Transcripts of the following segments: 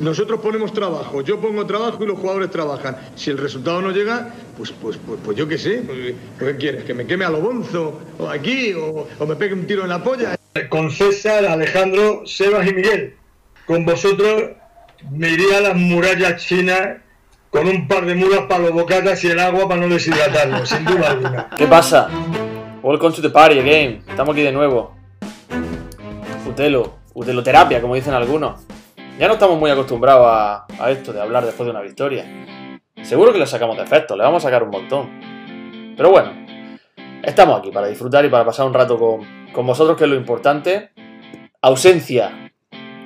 Nosotros ponemos trabajo, yo pongo trabajo y los jugadores trabajan. Si el resultado no llega, pues, pues, pues, pues yo qué sé. Pues, ¿Qué quieres? ¿Que me queme a lo bonzo? ¿O aquí? O, ¿O me pegue un tiro en la polla? Con César, Alejandro, Sebas y Miguel. Con vosotros me iría a las murallas chinas con un par de mulas para los bocatas y el agua para no deshidratarlo, sin duda alguna. ¿Qué pasa? Welcome to the party again. Estamos aquí de nuevo. Utelo, uteloterapia, como dicen algunos. Ya no estamos muy acostumbrados a, esto de hablar después de una victoria. Seguro que le sacamos defectos, le vamos a sacar un montón. Pero bueno, estamos aquí para disfrutar y para pasar un rato con, con vosotros, que es lo importante. Ausencia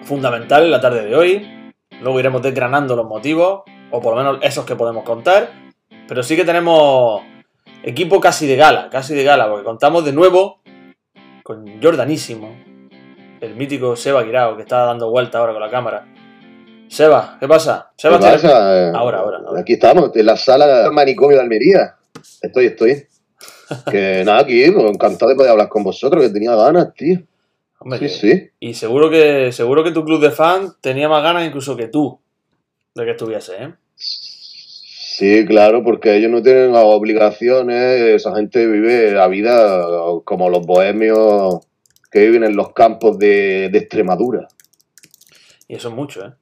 fundamental en la tarde de hoy. Luego iremos desgranando los motivos, o por lo menos esos que podemos contar. Pero sí que tenemos equipo casi de gala, casi de gala, porque contamos de nuevo con Jordanísimo, el mítico Seba Guirao, que está dando vuelta ahora con la cámara. Seba, ¿qué pasa? Seba, ¿Qué pasa? Ahora, ahora, ahora. Aquí estamos, en la sala del manicomio de Almería. Estoy, estoy. Que nada, aquí, pues, encantado de poder hablar con vosotros, que tenía ganas, tío. Hombre, Sí, que- sí. Y seguro que, seguro que tu club de fans tenía más ganas incluso que tú de que estuviese, ¿eh? Sí, claro, porque ellos no tienen obligaciones, esa gente vive la vida como los bohemios que viven en los campos de, de Extremadura. Y eso es mucho, ¿eh?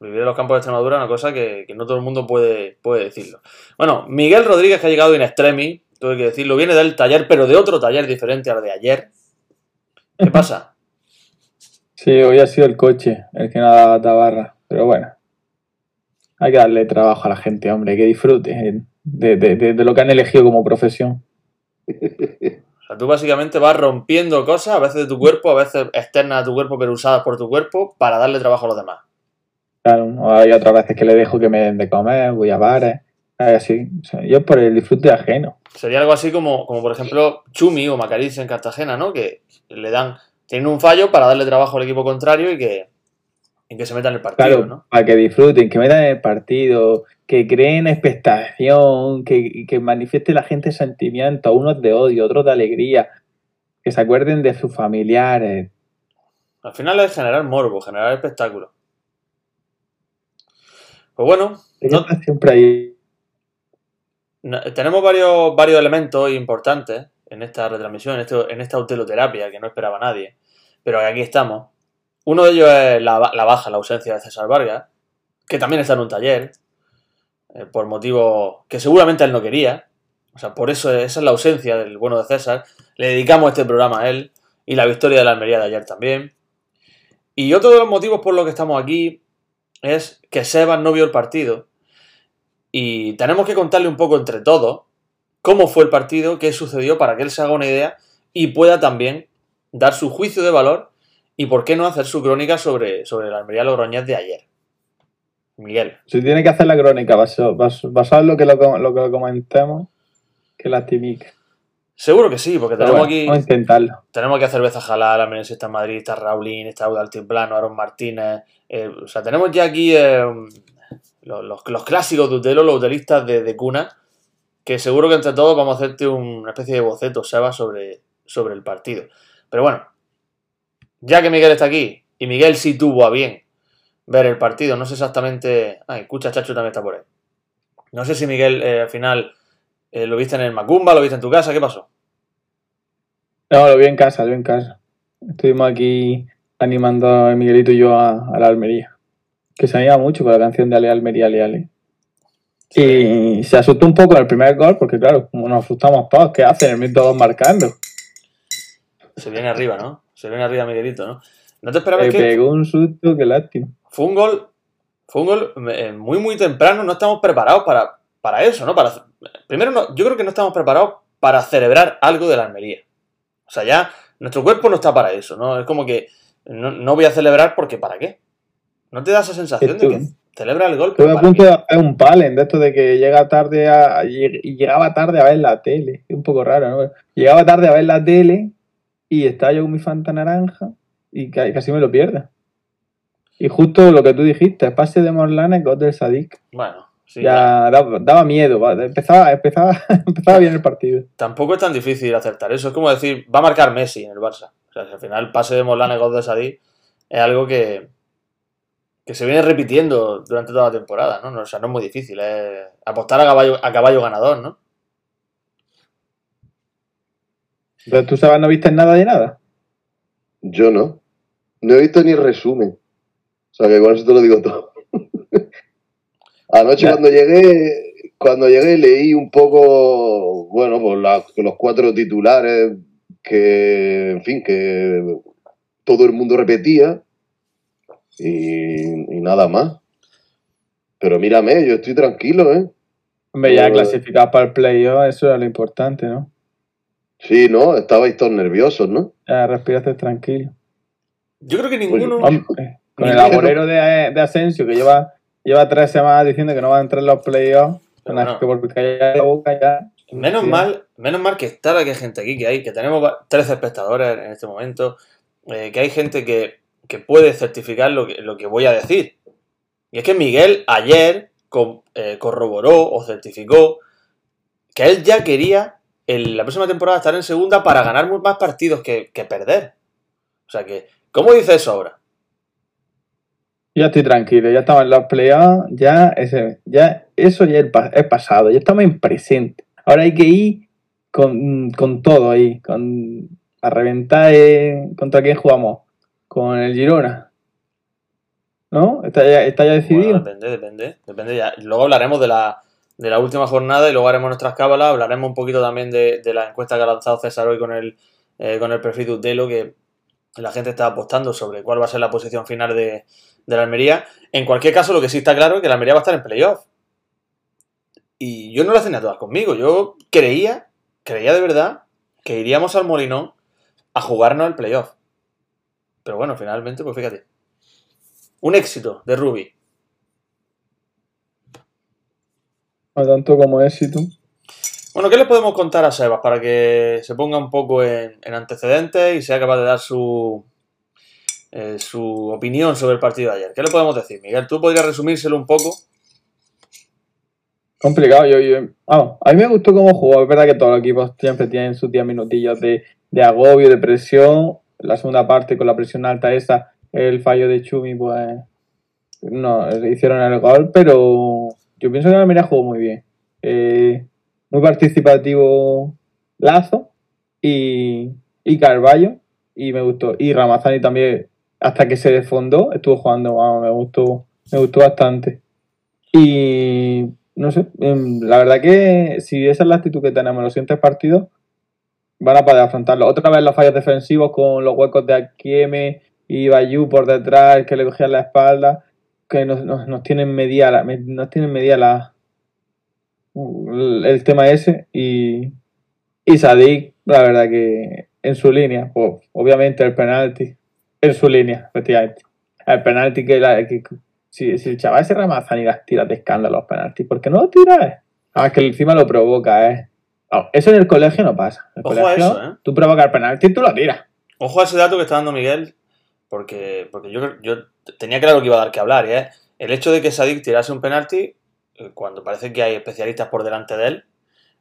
Vivir en los campos de Extremadura es una cosa que, que no todo el mundo puede, puede decirlo. Bueno, Miguel Rodríguez, que ha llegado in extremis, tuve que decirlo, viene del taller, pero de otro taller diferente al de ayer. ¿Qué pasa? Sí, hoy ha sido el coche el que no ha dado tabarra, pero bueno. Hay que darle trabajo a la gente, hombre, que disfrute de, de- de- de lo que han elegido como profesión. O sea, tú básicamente vas rompiendo cosas, a veces de tu cuerpo, a veces externas a tu cuerpo, pero usadas por tu cuerpo, para darle trabajo a los demás. Claro, o hay otras veces que le dejo que me den de comer, voy a bares, así. Yo por el disfrute ajeno. Sería algo así como, como por ejemplo, Chumi o Macariz en Cartagena, ¿no? Que le dan, tienen un fallo para darle trabajo al equipo contrario y que, y que se meta en el partido, Claro, ¿no? para que disfruten, que metan en el partido, que creen expectación, que, que manifieste la gente sentimientos, unos de odio, otros de alegría, que se acuerden de sus familiares. Al final es generar morbo, generar espectáculo. Pues bueno, no- Siempre no- tenemos varios, varios elementos importantes en esta retransmisión, en, esto- en esta uteloterapia que no esperaba nadie, pero aquí estamos. Uno de ellos es la, ba- la baja, la ausencia de César Vargas, que también está en un taller, eh, por motivos que seguramente él no quería. O sea, por eso esa es la ausencia del bueno de César. Le dedicamos este programa a él y la victoria de la Almería de ayer también. Y otro de los motivos por los que estamos aquí es que Sebas no vio el partido. Y tenemos que contarle un poco entre todos cómo fue el partido, qué sucedió para que él se haga una idea y pueda también dar su juicio de valor y por qué no hacer su crónica sobre, sobre la Almería Logroñés de ayer. Miguel. Se tiene que hacer la crónica basado, basado en lo que lo, que comentemos, que la timique. Seguro que sí, porque tenemos bueno, aquí Vamos a intentarlo. tenemos aquí a Cerveza Jalal, Almería está en Madrid, está Raulín, está Auda Altiplano, Aaron Martínez. eh, o sea, tenemos ya aquí eh, los, los- los clásicos de Utelo, los utelistas de, de cuna, que seguro que entre todos vamos a hacerte una especie de boceto, Seba, sobre, sobre el partido. Pero bueno, ya que Miguel está aquí, y Miguel sí tuvo a bien ver el partido, no sé exactamente... Ay, escucha, Chacho también está por ahí. No sé si Miguel eh, al final eh, lo viste en el Macumba, lo viste en tu casa, ¿qué pasó? No, lo vi en casa, lo vi en casa. Estuvimos aquí animando a Miguelito y yo a, a la Almería. Que se anima mucho con la canción de Ale Almería, Ale Ale. Y se asustó un poco en el primer gol, porque claro, como nos asustamos todos, ¿qué hacen? El minuto dos marcando. Se viene arriba, ¿no? Se viene arriba Miguelito, ¿no? ¿No te esperabas Me que pegó un susto, qué lástima. fue un gol, fue un gol eh, muy, muy temprano? No estamos preparados para, para eso, ¿no? Para, primero, no- yo creo que no estamos preparados para celebrar algo de la Almería. O sea, ya nuestro cuerpo no está para eso, ¿no? Es como que no, no voy a celebrar porque ¿para qué? ¿No te da esa sensación de que celebra el gol? Estuve pero a ¿para punto qué? de hacer un palen de esto de que llega tarde a, y llegaba tarde a ver la tele. Es un poco raro, ¿no? Llegaba tarde a ver la tele y estaba yo con mi Fanta naranja y ca- casi me lo pierdo. Y justo lo que tú dijiste, pase de Morlana y gol del Sadik. Bueno, sí, ya. daba, daba miedo, empezaba, empezaba, empezaba bien el partido. Tampoco es tan difícil acertar eso. Es como decir, va a marcar Messi en el Barça. O sea, si al final pase de Molana y gol de Sadí es algo que, que se viene repitiendo durante toda la temporada, ¿no? O sea, no es muy difícil, es apostar a caballo, a caballo ganador, ¿no? Entonces, ¿tú sabes, no viste nada de nada? Yo no. No he visto ni resumen. O sea que con eso te lo digo todo. Anoche Ya. cuando llegué, cuando llegué leí un poco, bueno, pues la- los cuatro titulares que, en fin, que todo el mundo repetía y, y nada más. Pero mírame, yo estoy tranquilo, ¿eh? Hombre, ya clasificado para el playoff, eso era lo importante, ¿no? Sí, ¿no? Estabais todos nerviosos, ¿no? Ya respiraste tranquilo. Yo creo que ninguno. Hombre, con el agorero de, de Asensio, que lleva, lleva tres semanas diciendo que no va a entrar en los playoffs, vez que por callar la boca ya. Menos Sí. mal, menos mal que está la que hay gente aquí, que hay, que tenemos va- 13 espectadores en este momento, eh, que hay gente que, que puede certificar lo que, lo que voy a decir. Y es que Miguel ayer co- eh, corroboró o certificó que él ya quería en la próxima temporada estar en segunda para ganar más partidos que, que perder. O sea que, ¿cómo dice eso ahora? Ya estoy tranquilo, ya estamos en los playoffs, ya, ese, ya eso ya es, pa- es pasado, ya estamos en presente. Ahora hay que ir con, con todo ahí, con a reventar eh, contra quién jugamos, con el Girona. ¿No? ¿Está ya, está ya decidido? Bueno, depende, depende, depende ya. Luego hablaremos de la, de la última jornada y luego haremos nuestras cábalas, hablaremos un poquito también de, de la encuesta que ha lanzado César hoy con el, eh, con el perfil de que la gente está apostando sobre cuál va a ser la posición final de, la Almería. En cualquier caso, lo que sí está claro es que la Almería va a estar en playoff. Y yo no lo hacen a todas conmigo. Yo creía, creía de verdad, que iríamos al Molinón a jugarnos el playoff. Pero bueno, finalmente, pues fíjate. Un éxito de Ruby. Tanto como éxito. Bueno, ¿qué le podemos contar a Sebas para que se ponga un poco en, en antecedentes y sea capaz de dar su, eh, su opinión sobre el partido de ayer? ¿Qué le podemos decir? Miguel, ¿tú podrías resumírselo un poco? Complicado, yo, yo- vamos, a mí me gustó cómo jugó, es verdad que todos los equipos siempre tienen sus 10 minutillos de, de agobio, de presión, la segunda parte con la presión alta esa, el fallo de Chumi, pues no, le hicieron el gol, pero yo pienso que Almería jugó muy bien. Eh, muy participativo Lazo y, y Carballo, y me gustó. Y Ramazani también, hasta que se desfondó, estuvo jugando, me gustó, me gustó bastante. Y no sé, em, la verdad que si esa es la actitud que tenemos en los siguientes partidos, van a poder afrontarlo. Otra vez los fallos defensivos con los huecos de Akieme y Bayú por detrás, que le cogían la espalda, que nos, nos, nos tienen medida la, nos tienen medida la el, tema ese y, y Sadik, la verdad que en su línea, pues, obviamente el penalti, en su línea, efectivamente. El penalti que, la, que si, si el chaval se ramazan y las tira de escándalo los penaltis, ¿por qué no lo tiras? Ah, es que encima lo provoca, ¿eh? No, eso en el colegio no pasa. En el Ojo a colegio, eso, ¿eh? tú provocas el penalti y tú lo tiras. Ojo a ese dato que está dando Miguel, porque, porque yo, yo tenía claro que iba a dar que hablar, es el hecho de que Sadik tirase un penalti eh, cuando parece que hay especialistas por delante de él,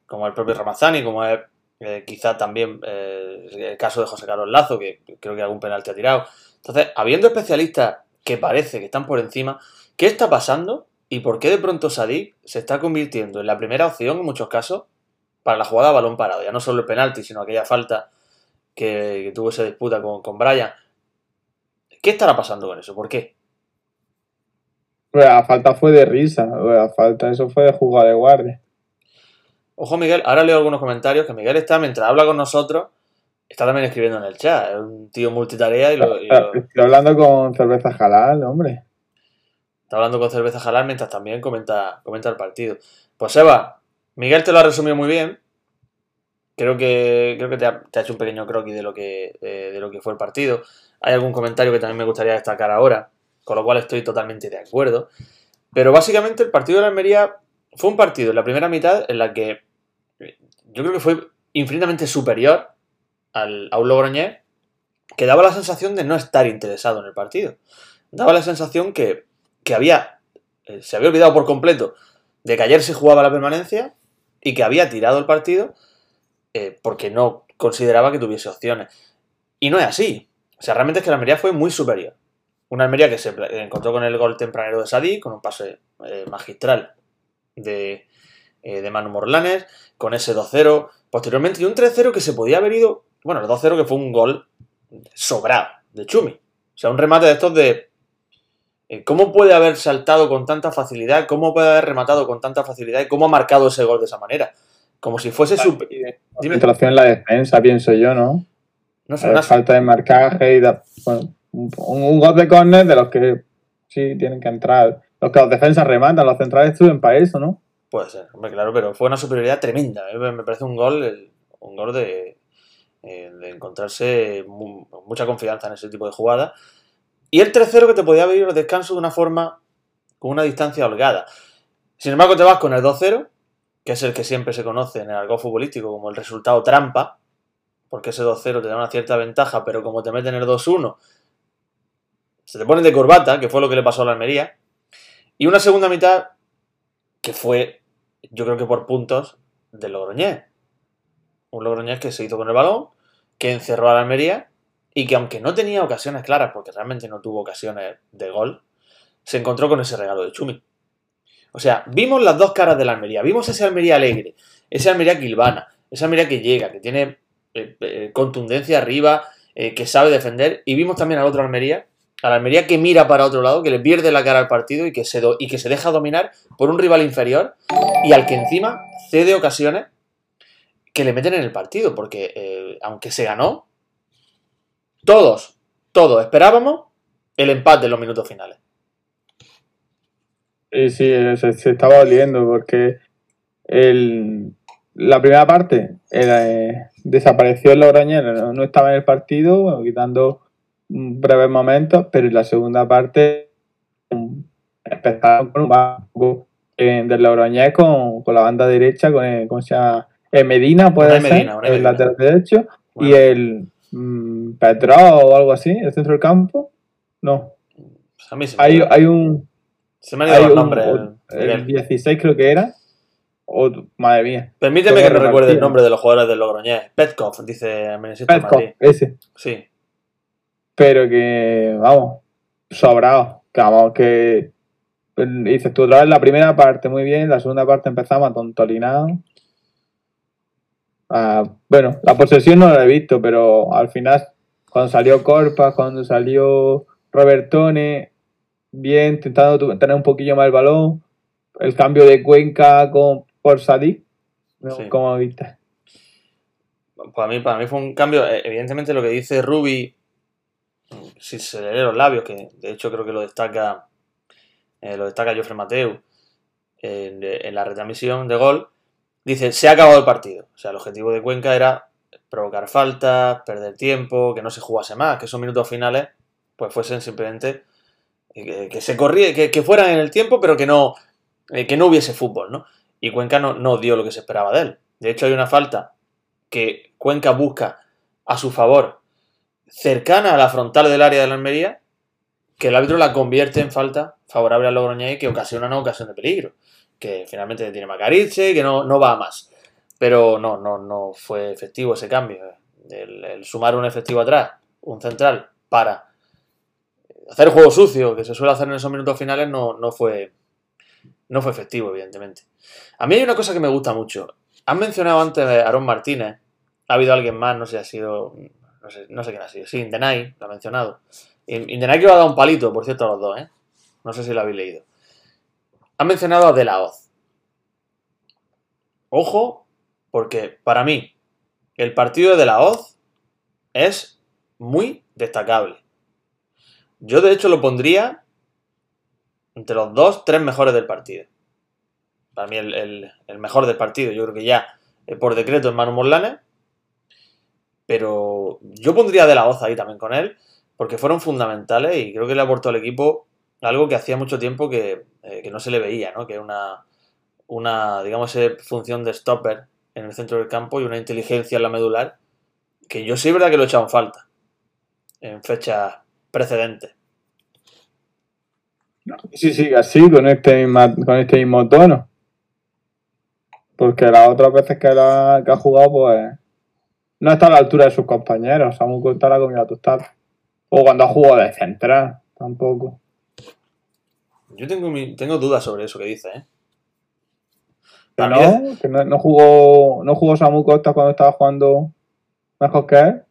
como el propio Ramazani, como es eh, quizá también eh, el caso de José Carlos Lazo, que creo que algún penalti ha tirado. Entonces, habiendo especialistas que parece que están por encima, ¿qué está pasando? ¿Y por qué de pronto Sadik se está convirtiendo en la primera opción en muchos casos para la jugada a balón parado? Ya no solo el penalti, sino aquella falta que, tuvo esa disputa con, con. ¿Qué estará pasando con eso? ¿Por qué? La falta fue de risa, la falta, eso fue de jugada de guardia. Ojo, Miguel, ahora leo algunos comentarios que Miguel está, mientras habla con nosotros, está también escribiendo en el chat. Es un tío multitarea y, lo, y lo- Estoy hablando con cerveza halal, hombre. está hablando con cerveza jalar mientras también comenta, comenta el partido. Pues Eva, Miguel te lo ha resumido muy bien. Creo que, creo que te, ha, te ha hecho un pequeño croquis de lo, que, de, de lo que fue el partido. Hay algún comentario que también me gustaría destacar ahora, con lo cual estoy totalmente de acuerdo. Pero básicamente el partido de la Almería fue un partido en la primera mitad en la que eh, yo creo que fue infinitamente superior al, a un Logroñés que daba la sensación de no estar interesado en el partido. Daba la sensación que, que había, eh, se había olvidado por completo de que ayer se jugaba la permanencia y que había tirado el partido eh, porque no consideraba que tuviese opciones. Y no es así. O sea, realmente es que la Almería fue muy superior. Una Almería que se encontró con el gol tempranero de Sadí, con un pase eh, magistral de, eh, de Manu Morlanes, con ese 2-0. Posteriormente, y un 3-0 que se podía haber ido. Bueno, el 2-0 que fue un gol sobrado de Chumi. O sea, un remate de estos de. eh, ¿Cómo puede haber saltado con tanta facilidad? ¿Cómo puede haber rematado con tanta facilidad? ¿Y cómo ha marcado ese gol de esa manera? Como si fuese su. Dime. En la defensa, pienso yo, ¿no? No sé, Eh, una- falta de marcaje y da- bueno, un, un gol de córner de los que sí tienen que entrar. Los que los defensas rematan, los centrales suben para eso, ¿no? Puede ser, hombre, claro, pero fue una superioridad tremenda. ¿eh? Me parece un gol, el- un gol de, eh, de encontrarse mu- mucha confianza en ese tipo de jugada. Y el 3-0 que te podía haber ido al descanso de una forma, con una distancia holgada. Sin embargo, te vas con el 2-0, que es el que siempre se conoce en el argot futbolístico como el resultado trampa, porque ese 2-0 te da una cierta ventaja, pero como te meten el 2-1, se te ponen de corbata, que fue lo que le pasó a la Almería. Y una segunda mitad que fue, yo creo que por puntos, de Logroñés. Un Logroñés que se hizo con el balón, que encerró a la Almería y que aunque no tenía ocasiones claras, porque realmente no tuvo ocasiones de gol, se encontró con ese regalo de Chumi. O sea, vimos las dos caras de la Almería. Vimos ese Almería alegre, ese Almería Quilvana, ese Almería que llega, que tiene eh, eh, contundencia arriba, eh, que sabe defender. Y vimos también al otro Almería, a Almería que mira para otro lado, que le pierde la cara al partido y que se, do- y que se deja dominar por un rival inferior y al que encima cede ocasiones que le meten en el partido. Porque aunque se ganó, todos, todos esperábamos el empate en los minutos finales. Sí, se, se estaba oliendo porque el, la primera parte era, eh, desapareció el Logroñés, no, estaba en el partido, bueno, quitando breves momentos, pero en la segunda parte mm, empezaron con un banco eh, del Logroñés con, con la banda derecha, con, el, ¿cómo se llama? Eh, Medina, puede ser, Medina, el Medina. lateral derecho, y el mm, Petrov o algo así, el centro del campo. No, Pues a mí se me, hay, hay un, se me han ido nombres. o- Miguel. el 16 creo que era. Madre mía. Permíteme que no recuerde el nombre de los jugadores del Logroñés. Petkov, dice Meneses Petkov, Madrid. ese. Sí. Pero que, vamos, sobrado. Que vamos, que dices tú otra vez la primera parte muy bien, la segunda parte empezamos a tontolinados. Ah, bueno, la posesión no la he visto, pero al final, cuando salió Corpas, cuando salió Robertone, bien, intentando tener un poquillo más el balón, el cambio de Cuenca con, por Sadik. ¿cómo viste? Para mí, para mí fue un cambio. eh, Evidentemente, lo que dice Ruby, si se le lee los labios, que de hecho creo que lo destaca eh, lo destaca Jofre Mateu en, en la retransmisión de gol, dice: Se ha acabado el partido. O sea, el objetivo de Cuenca era provocar faltas, perder tiempo, que no se jugase más, que esos minutos finales pues fuesen simplemente eh, que, que se corría, que, que fueran en el tiempo, pero que no, que no hubiese fútbol, ¿no? Y Cuenca no, dio lo que se esperaba de él. De hecho, hay una falta que Cuenca busca a su favor cercana a la frontal del área de la Almería, que el árbitro la convierte en falta favorable al Logroñés que ocasiona una ocasión de peligro. Que finalmente tiene Macariche que no, va a más. Pero no, no, no fue efectivo ese cambio. El, el sumar un efectivo atrás, un central, para hacer juego sucio que se suele hacer en esos minutos finales, no, no fue, no fue efectivo, evidentemente. A mí hay una cosa que me gusta mucho. Han mencionado antes a Aaron Martínez. Ha habido alguien más, no sé ha sido. No sé, quién ha sido. Sí, Indenay, lo ha mencionado. In- Indenay que va a dar un palito, por cierto, a los dos, ¿eh? No sé si lo habéis leído. Han mencionado a De La Hoz. Ojo, porque para mí, el partido de De La Hoz es muy destacable. Yo, de hecho, lo pondría entre los dos, tres mejores del partido. Para mí, el, mejor del partido, yo creo que ya eh, por decreto es Manu Morlanes. Pero yo pondría de la Hoz ahí también con él, porque fueron fundamentales y creo que le aportó al equipo algo que hacía mucho tiempo que, eh, que no se le veía, ¿no? Que una, una, digamos, función de stopper en el centro del campo y una inteligencia en la medular, que yo sí es verdad que lo he echado en falta en fechas precedentes. Sí, sí, así, con este, misma- con este mismo tono. Porque las otras veces que, la- que ha jugado, pues no está a la altura de sus compañeros. Samu Costa la ha comido a tostar. O cuando ha jugado de central tampoco. Yo tengo, mi- tengo dudas sobre eso que dice, ¿eh? Que no, que no, no jugó, no jugó Samu Costa cuando estaba jugando mejor que él.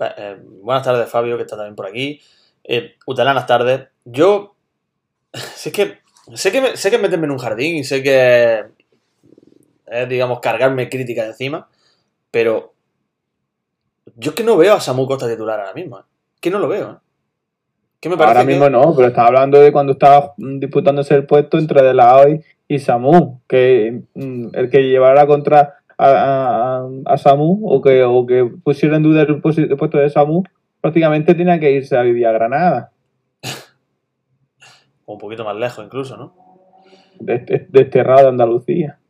Eh, buenas tardes, Fabio, que está también por aquí. Eh, Utelanas tardes. Yo. Sé que. Sé que, me- sé que meterme en un jardín y sé que. Es, digamos, cargarme crítica de encima. Pero. Yo es que no veo a Samu Costa titular ahora mismo. ¿eh? Que no lo veo, ¿eh? Que me parece Ahora que- mismo no, pero estaba hablando de cuando estaba disputándose el puesto entre De La Hoy y Samu, que mm, el que llevara contra a, a- a Samu o que, o que pusiera en duda el puesto de Samu, prácticamente tenía que irse a vivir a Granada, O un poquito más lejos, incluso, ¿no? de- de- desterrado de Andalucía.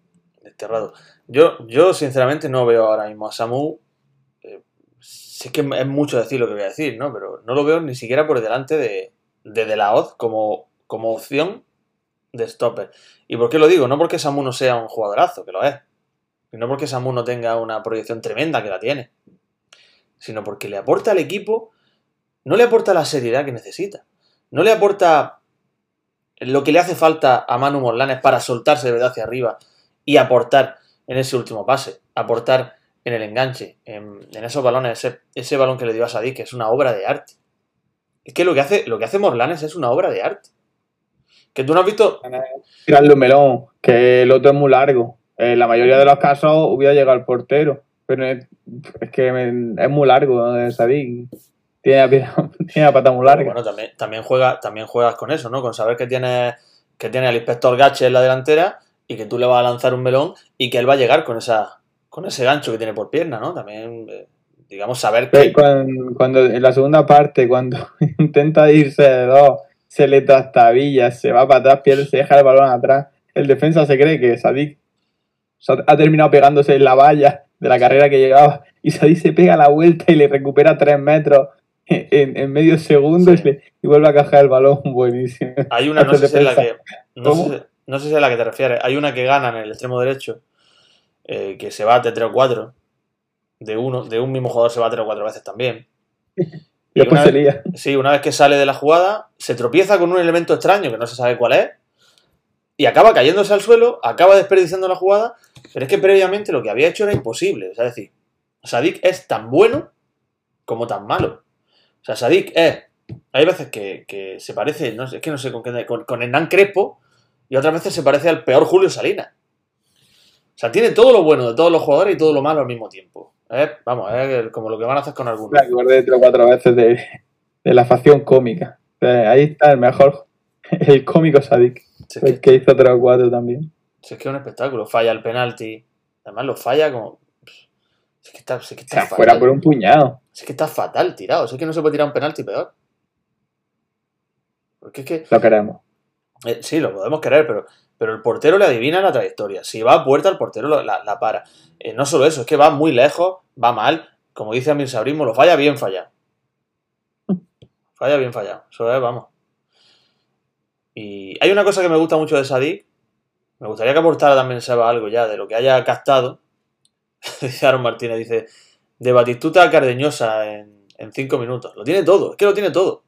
desterrado. Yo, yo sinceramente no veo ahora mismo a Samu. eh, sé que es mucho decir lo que voy a decir, ¿no? Pero no lo veo ni siquiera por delante de, de De La Hoz como, como opción de stopper. ¿Y por qué lo digo? No porque Samu no sea un jugadorazo, que lo es. Y no porque Samu no tenga una proyección tremenda, que la tiene. Sino porque le aporta al equipo. No le aporta la seriedad que necesita. No le aporta lo que le hace falta a Manu Morlanes para soltarse de verdad hacia arriba y aportar en ese último pase, aportar en el enganche, en, esos balones, ese, balón que le dio a Sadik, que es una obra de arte. Es que lo que hace, lo que hace Morlanes es una obra de arte. Que tú no has visto. Tirarle un melón, que el otro es muy largo. En la mayoría de los casos hubiera llegado al portero, pero es, es que es muy largo, eh, Sadik. Tiene la, pierna- tiene la pata muy larga. Bueno, también, también, juega, también juegas con eso, ¿no? Con saber que tiene, que tiene al inspector Gache en la delantera y que tú le vas a lanzar un melón y que él va a llegar con esa con ese gancho que tiene por pierna, ¿no? También, eh, digamos, saber que. cuando, cuando en la segunda parte, cuando intenta irse de dos, se le trastabilla, se va para atrás, pierde, se deja el balón atrás. El defensa se cree que Sadik ha terminado pegándose en la valla de la carrera que llevaba y Sadik se pega la vuelta y le recupera tres metros en, en medio segundo Sí. y, le- y vuelve a cajar el balón. Buenísimo. Hay una, no sé si es la que. No sé, si- no sé si es la que te refieres. Hay una que gana en el extremo derecho, eh, que se va de 3 o 4. De, uno, de un mismo jugador se va 3 o 4 veces también. Y una vez-. Sí, una vez que sale de la jugada, se tropieza con un elemento extraño que no se sabe cuál es. Y acaba cayéndose al suelo, acaba desperdiciando la jugada. Pero es que previamente lo que había hecho era imposible. O sea, es decir, Sadik es tan bueno como tan malo. O sea, Sadik es. Hay veces que, que se parece, no sé, es que no sé con qué, con, con Hernán Crespo, y otras veces se parece al peor Julio Salinas. O sea, tiene todo lo bueno de todos los jugadores y todo lo malo al mismo tiempo. Es, vamos, es como lo que van a hacer con algunos. Me acordé tres o cuatro veces de, de la facción cómica. O sea, ahí está el mejor, el cómico Sadik, Si es que- el que hizo tres o cuatro también. Si es que es un espectáculo, falla el penalti. Además lo falla como. Si es que está, si es que O sea, está fuera por un puñado. Es que está fatal tirado. Es que no se puede tirar un penalti peor. Porque es que. Lo queremos. eh, sí, lo podemos querer, pero, pero el portero le adivina la trayectoria. Si va a puerta, el portero lo- la, la para. Eh, no solo eso, es que va muy lejos, va mal. Como dice Amir Sabrismo, lo falla bien fallado. Falla bien fallado. Eso es, vamos. Y hay una cosa que me gusta mucho de Sadik. Me gustaría que aportara también Seba algo ya de lo que haya captado. dice Aaron Martínez, dice, de Batistuta a Cardeñosa en, cinco minutos. Lo tiene todo, es que lo tiene todo.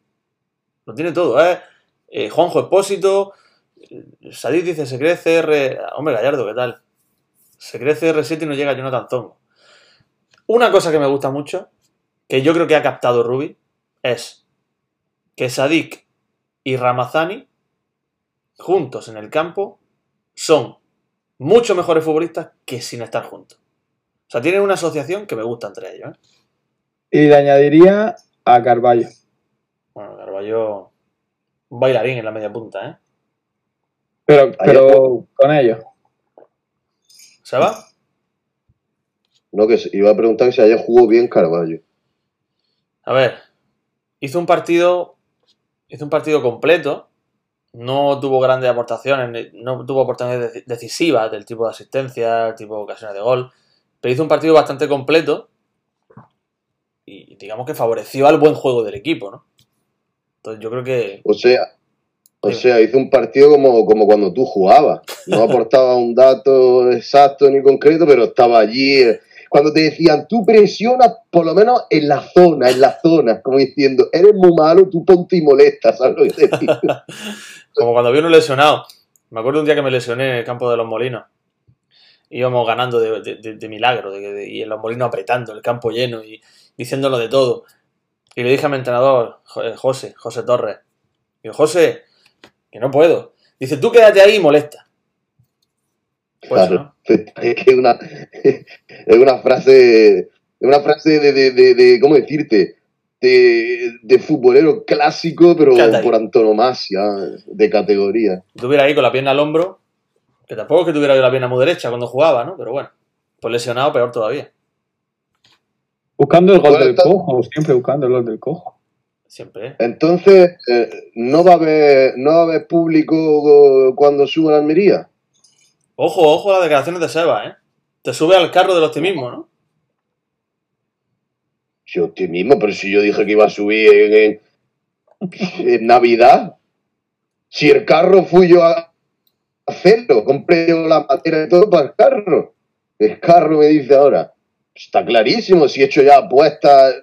Lo tiene todo. ¿eh? Eh, Juanjo Expósito, eh, Sadik dice, se cree CR... Hombre, Gallardo, ¿qué tal? Se cree CR7 y no llega Jonathan Zongo. Una cosa que me gusta mucho, que yo creo que ha captado Rubi, es que Sadik y Ramazani, juntos en el campo, son mucho mejores futbolistas que sin estar juntos. O sea, tienen una asociación que me gusta entre ellos. ¿eh? Y le añadiría a Carballo. Bueno, Carballo, un bailarín en la media punta, ¿eh? Pero, pero con ellos. ¿Se va? No, que se- iba a preguntar si ayer jugó bien Carballo. A ver, hizo un partido, hizo un partido completo, no tuvo grandes aportaciones, no tuvo oportunidades deci- decisivas del tipo de asistencia, tipo de ocasiones de gol, pero hizo un partido bastante completo y digamos que favoreció al buen juego del equipo, ¿no? Entonces yo creo que O sea, o sea, hizo un partido como, como cuando tú jugabas. No aportaba un dato exacto ni concreto, pero estaba allí eh, cuando te decían, tú presionas por lo menos en la zona, en la zona, como diciendo, eres muy malo, tú ponte y molesta, ¿sabes lo que te digo? Como cuando vi uno lesionado. Me acuerdo un día que me lesioné en el campo de los molinos. Íbamos ganando de, de- de- de milagro, y en los molinos apretando, el campo lleno y diciéndolo de todo. Y le dije a mi entrenador, eh, José, José Torres, digo, José, que no puedo. Dice, tú quédate ahí y molesta. Pues Claro. ¿no? Es que una, es una frase, es una frase de, ¿cómo decirte? De, de futbolero clásico, pero por antonomasia, de categoría. Estuviera ahí con la pierna al hombro, que tampoco es que tuviera yo la pierna muy derecha cuando jugaba, ¿no? Pero bueno, pues lesionado peor todavía. Buscando el gol Bueno, del cojo, siempre buscando el gol del cojo. Siempre. Entonces, eh, ¿no va a haber, no va a haber público cuando suba la Almería? Ojo, ojo a las declaraciones de Seba, ¿eh? Te sube al carro del optimismo, ¿no? Si optimismo, pero si yo dije que iba a subir en, en- en Navidad. Si el carro fui yo a hacerlo, compré la materia y todo para el carro. El carro me dice ahora. Está clarísimo, si he hecho ya apuestas.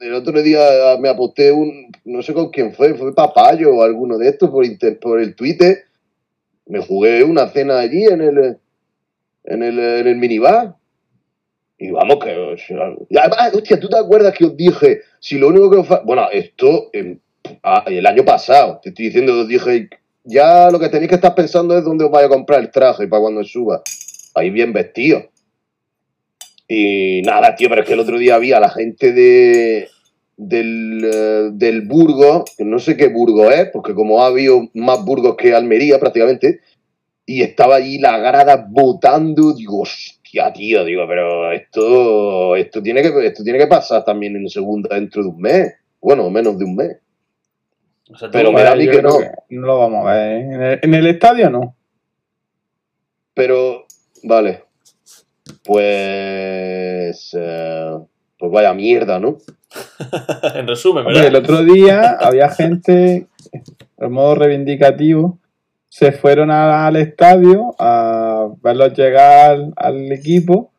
El otro día me aposté un. No sé con quién fue, fue Papayo o alguno de estos por, por el Twitter. Me jugué una cena allí en el. En el, en el minibar. Y vamos, que. y además, hostia, ¿tú te acuerdas que os dije? Si lo único que os. Bueno, esto. em, ah, el año pasado, te estoy diciendo, os dije. Ya lo que tenéis que estar pensando es dónde os vais a comprar el traje para cuando suba. Ahí bien vestido. Y nada, tío, pero es que el otro día había la gente de. Del, eh, del Burgo, que no sé qué Burgo es, porque como ha habido más Burgos que Almería prácticamente, y estaba allí la grada votando, digo, hostia, tío, digo, pero esto, esto, tiene que, esto tiene que pasar también en segunda dentro de un mes, bueno, menos de un mes. O sea, tú- Pero me da a mí que no. no lo vamos a ver. ¿eh? En el, en el estadio no. Pero, vale, pues, eh, pues vaya mierda, ¿no? en resumen, Hombre, el ¿verdad? otro día había gente, de modo reivindicativo, se fueron a- al estadio a verlos llegar al equipo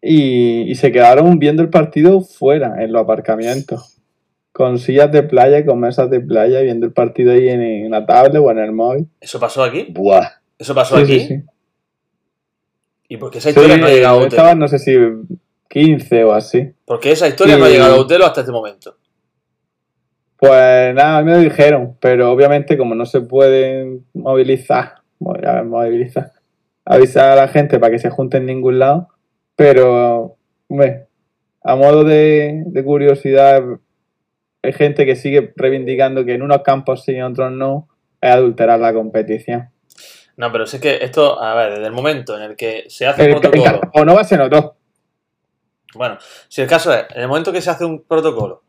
y, y se quedaron viendo el partido fuera, en los aparcamientos, con sillas de playa y con mesas de playa, viendo el partido ahí en, en la tablet o en el móvil. ¿Eso pasó aquí? Buah. ¿Eso pasó Sí, aquí? sí, sí. ¿Y por qué esa historia no ha llegado a estaban, no sé si 15 o así. ¿Por qué esa historia no ha llegado a Utelo hasta este momento? Pues nada, me lo dijeron, pero obviamente como no se pueden movilizar, voy a movilizar, avisar a la gente para que se junte en ningún lado, pero, hombre, a modo de, de curiosidad, hay gente que sigue reivindicando que en unos campos sí y en otros no, es adulterar la competición. No, pero es que esto, a ver, desde el momento en el que se hace El, un protocolo... o no va a ser otro. Bueno, si el caso es, en el momento que se hace un protocolo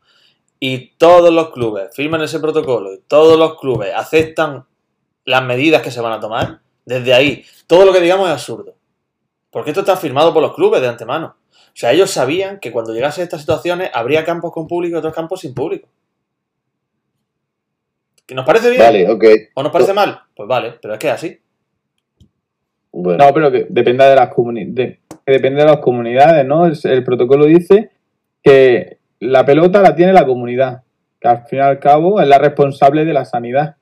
y todos los clubes firman ese protocolo y todos los clubes aceptan las medidas que se van a tomar, desde ahí, todo lo que digamos es absurdo. Porque esto está firmado por los clubes de antemano. O sea, ellos sabían que cuando llegase a estas situaciones habría campos con público y otros campos sin público. ¿Que nos parece bien? Vale, ok. ¿O nos parece mal? Pues vale, pero es que es así. Bueno, No, pero que depende de las comunidades. Depende de las comunidades, ¿no? El, el protocolo dice que la pelota la tiene la comunidad, que al fin y al cabo es la responsable de la sanidad.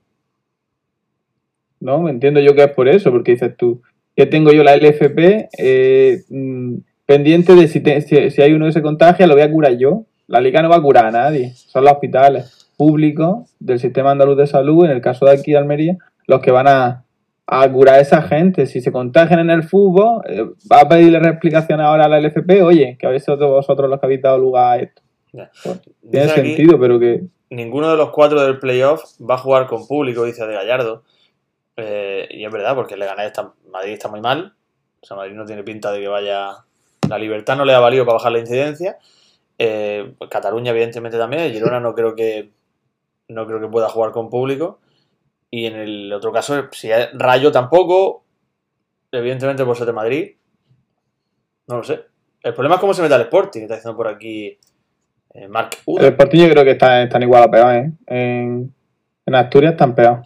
¿No? Entiendo yo que es por eso, porque dices tú, que tengo yo la LFP eh, mm, pendiente de si, te- si, si hay uno que se contagia, lo voy a curar yo. La liga no va a curar a nadie, son los hospitales públicos del sistema andaluz de salud, en el caso de aquí de Almería, los que van a, a curar a esa gente. Si se contagian en el fútbol, eh, va a pedirle explicación ahora a la LFP, oye, que habéis sido vosotros los que habéis dado lugar a esto. Pues, tiene sentido, pero que ninguno de los cuatro del playoff va a jugar con público, dice de Gallardo. Eh, y es verdad, porque el Leganés está, Madrid está muy mal. O sea, Madrid no tiene pinta de que vaya. La libertad no le ha valido para bajar la incidencia. Eh, pues Cataluña, evidentemente, también. Girona no creo que. No creo que pueda jugar con público. Y en el otro caso, si es Rayo tampoco. Evidentemente por ser de Madrid. No lo sé. El problema es cómo se mete al Sporting, que está diciendo por aquí eh, Mark el Sporting yo creo que está- están igual a peor, ¿eh? En, en Asturias están peor.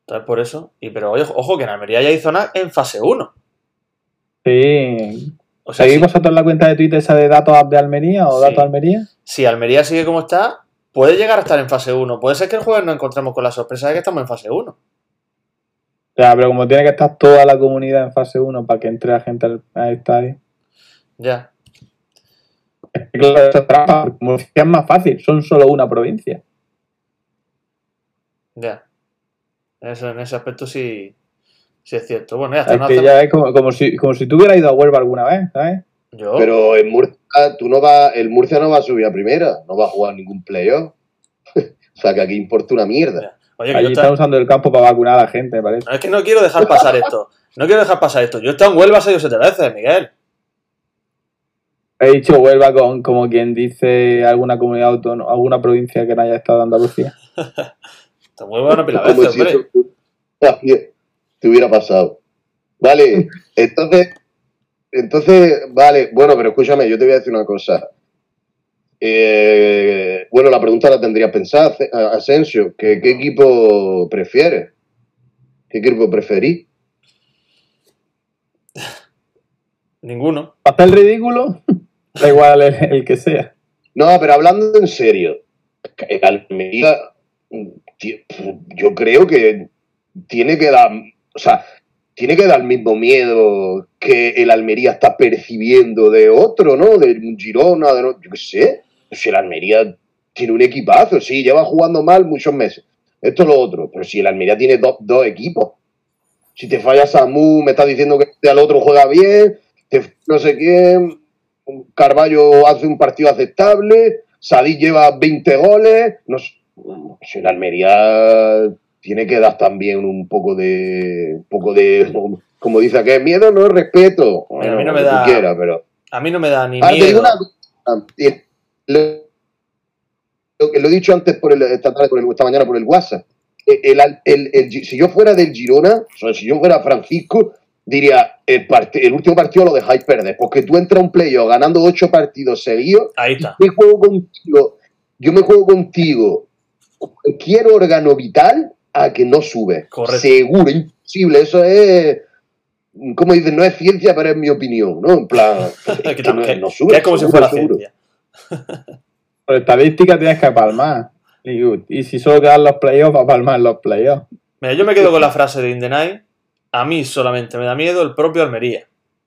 Entonces, por eso. Y pero oye, ojo, que en Almería ya hay zonas en fase 1. Sí, O sea, ¿Seguís vosotros la cuenta de Twitter esa de datos de Almería o Sí. datos Almería? si Almería sigue como está, puede llegar a estar en fase 1. Puede ser que el jueves nos encontremos con la sorpresa de que estamos en fase 1. Ya, pero como tiene que estar toda la comunidad en fase 1 para que entre la gente al estadio. Ya. Claro, es trampa, Murcia es más fácil, son solo una provincia. Ya. Eso, en ese aspecto sí, sí es cierto. Bueno, ya está. Es no ya es como, como si, como si tú hubieras ido a Huelva alguna vez, ¿sabes? Yo, Pero en Murcia, tú no vas, el Murcia no va a subir a primera, no va a jugar ningún playoff. o sea que aquí importa una mierda. oye, que yo Allí está- están usando el campo para vacunar a la gente, me parece. No, es que no quiero dejar pasar esto. No quiero dejar pasar esto. Yo he estado en Huelva seis o siete veces, Miguel. He dicho Huelva con, como quien dice alguna comunidad autónoma, alguna provincia que no haya estado de Andalucía. Huelva una pila veces, si hombre. Hubiera pasado. Vale, entonces, entonces, vale, bueno, pero escúchame, yo te voy a decir una cosa. Eh, bueno, la pregunta la tendría pensada, Asensio. ¿qué, ¿Qué equipo prefieres? ¿Qué equipo preferís? Ninguno. ¿Para hacer el ridículo? Da igual el, el que sea. No, pero hablando en serio, Almería, yo creo que tiene que dar, o sea, tiene que dar el mismo miedo que el Almería está percibiendo de otro, ¿no? De Girona, de no- yo qué sé. Si el Almería tiene un equipazo, sí, lleva jugando mal muchos meses. Esto es lo otro, pero si el Almería tiene do- dos equipos. Si te falla Samu, me estás diciendo que al otro juega bien, no sé quién, Carballo hace un partido aceptable, Sadí lleva 20 goles, no si el Almería tiene que dar también un poco de, un poco de, como dice aquel, miedo no respeto, Mira, a mí no me da- quieras, pero A mí no me da ni digo miedo. una Lo, he dicho antes por el, esta tarde, por el- esta mañana por el WhatsApp. El, el- el- si yo fuera del Girona, o sea, si yo fuera Francisco, diría, el, part- el último partido lo dejáis perder, porque tú entras a un playoff ganando ocho partidos seguidos, Ahí está. yo me juego contigo, yo me juego contigo cualquier órgano vital a que no sube. Correcto. Seguro, imposible. Eso es, como dicen, no es ciencia, pero es mi opinión, ¿no? En plan, Que, no- que- no sube, que es como si fuera seguro. ciencia. Por estadística tienes que palmar. Y, y si solo quedan los playoffs, va a palmar los playoffs. Mira, yo me quedo con la frase de Indenay. A mí solamente me da miedo el propio Almería.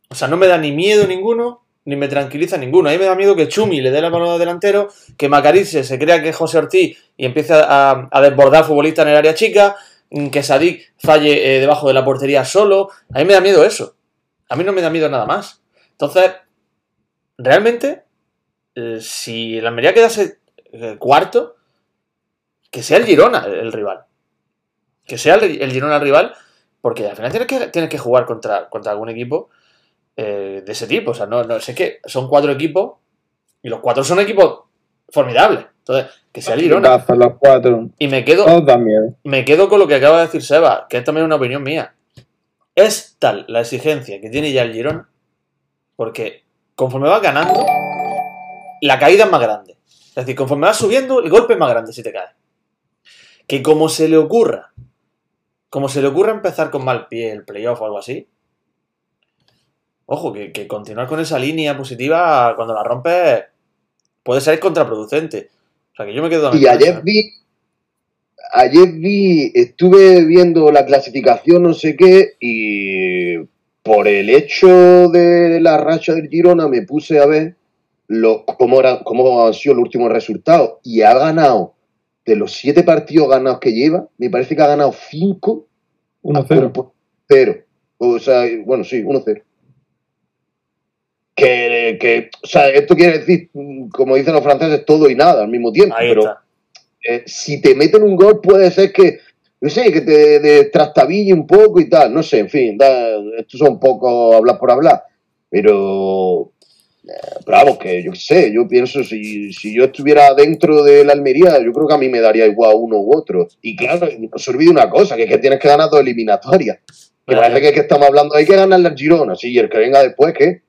O sea, no me da ni miedo ninguno, ni me tranquiliza ninguno. A mí me da miedo que Chumi le dé la mano delantero, que Macarice se crea que es José Ortiz y empiece a, a desbordar futbolista en el área chica, mm, que Sadik falle eh, debajo de la portería solo. A mí me da miedo eso. A mí no me da miedo nada más. Entonces, realmente, eh, si el Almería quedase eh, cuarto, que sea el Girona el, rival. Que sea el, el Girona el rival, porque al final tienes que, tienes que jugar contra, contra algún equipo eh, de ese tipo. O sea, no, no sé que son cuatro equipos y los cuatro son equipos formidables. Entonces, que sea el Girona. Equipazos, los cuatro. Y me quedo, me quedo con lo que acaba de decir Seba, que es también una opinión mía. Es tal la exigencia que tiene ya el Girona, porque conforme vas ganando, la caída es más grande. Es decir, conforme vas subiendo, el golpe es más grande si te caes. Que como se le ocurra, como se le ocurra empezar con mal pie el playoff o algo así, ojo, que, que continuar con esa línea positiva cuando la rompes puede ser contraproducente. O sea, que yo me quedo Y ayer vi, ayer vi, estuve viendo la clasificación, no sé qué, y por el hecho de la racha del Girona me puse a ver lo, cómo, era, cómo han sido los últimos resultados. Y ha ganado, de los siete partidos ganados que lleva, me parece que ha ganado cinco 1-0. por cero. O sea, bueno, sí, 1-0. Que, que, o sea, esto quiere decir, como dicen los franceses, todo y nada al mismo tiempo. Ahí pero eh, si te meten un gol puede ser que, no sé, que te trastabille un poco y tal, no sé, en fin, da, esto son un poco hablar por hablar, pero, eh, pero vamos, que yo qué sé, yo pienso, si, si yo estuviera dentro de la Almería, yo creo que a mí me daría igual uno u otro. Y claro, no se olvide una cosa, que es que tienes que ganar dos eliminatorias. Que parece que, es que estamos hablando, hay que ganar la Girona, sí, y el que venga después, ¿qué?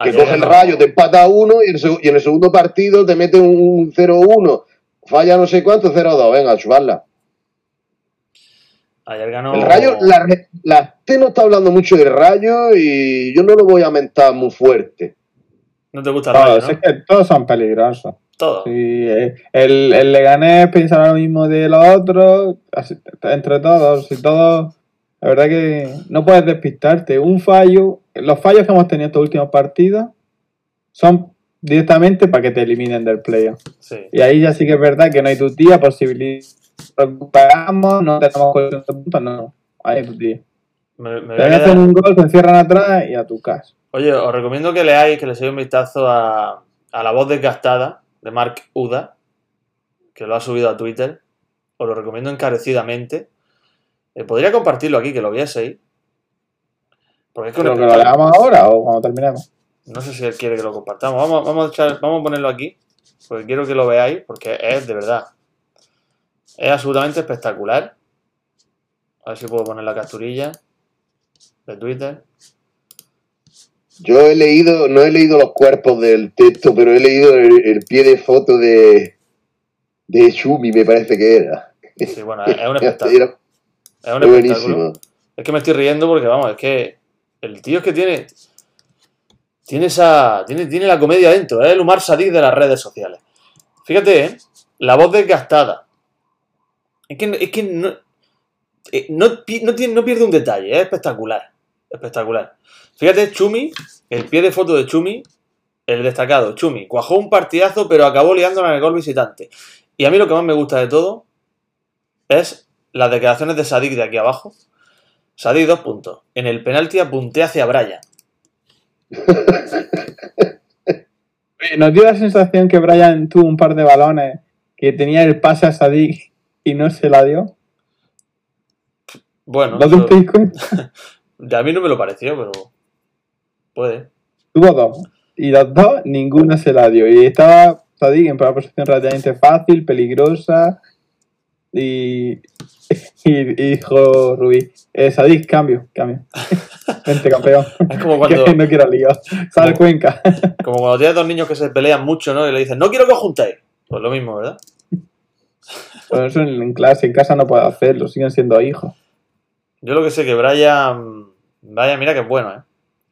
Que coge el rayo, te empata a uno y, el seg- y en el segundo partido te mete un 0-1. Falla no sé cuánto, 0-2. Venga, chuparla. Ayer ganó. El Rayo, la, la gente no está hablando mucho del Rayo y yo no lo voy a mentar muy fuerte. No te gusta el Todos, Rayo, ¿no? es que todos son peligrosos. Todo. Sí, eh, el, el Leganés pensará lo mismo de los otros, entre todos, y todos. La verdad que no puedes despistarte. Un fallo, los fallos que hemos tenido estos últimos partidos son directamente para que te eliminen del playoff. Sí. Y ahí ya sí que es verdad que no hay tu tía, posibilidad. Recuperamos, no tenemos puntos, no. Ahí hay tu tía. Me, me Te quedar- hacen un gol, te encierran atrás y a tu casa. Oye, os recomiendo que leáis, que le echéis un vistazo a, a La Voz Desgastada de Mark Uda, que lo ha subido a Twitter. Os lo recomiendo encarecidamente. Eh, podría compartirlo aquí, que lo vieseis. Porque es que ¿Pero que lo leamos ahora o cuando terminemos? No sé si él quiere que lo compartamos. Vamos, vamos, a, echar- vamos a ponerlo aquí, porque quiero que lo veáis, porque es de verdad. Es absolutamente espectacular. A ver si puedo poner la capturilla de Twitter. Yo he leído, no he leído los cuerpos del texto, pero he leído el, el pie de foto de, de Shumi, me parece que era. Sí, bueno, es, un espectáculo. Es un espectáculo. Es que me estoy riendo porque, vamos, es que el tío es que tiene. Tiene esa. Tiene, tiene la comedia dentro, es el humor sadí de las redes sociales. Fíjate, ¿eh? La voz desgastada. Es que, es que no. eh, No, no, tiene, no pierde un detalle, es espectacular. Espectacular. Fíjate, Chumi, el pie de foto de Chumi, el destacado, Chumi, cuajó un partidazo, pero acabó liándola en el gol visitante. Y a mí lo que más me gusta de todo es las declaraciones de Sadik de aquí abajo. Sadik, dos puntos. En el penalti apunté hacia Brian. Oye, Nos dio la sensación que Brian tuvo un par de balones que tenía el pase a Sadik y no se la dio. Bueno, ¿No te eso- dais cuenta? a mí no me lo pareció, pero puede. Tuvo dos. Y los dos, ninguna se la dio. Y estaba Sadik en una posición relativamente fácil, peligrosa. Y, y, y dijo Rubí, eh, Sadik, cambio, cambio. Vente, campeón. Es como cuando, Que no quiero lío. Sal. Cuenca. como cuando tienes dos niños que se pelean mucho, ¿no? Y le dicen, no quiero que os juntéis. Pues lo mismo, ¿verdad? Bueno, eso en, en clase, en casa no puedo hacerlo, siguen siendo hijos. Yo lo que sé que Brian. Vaya, mira que es bueno, ¿eh?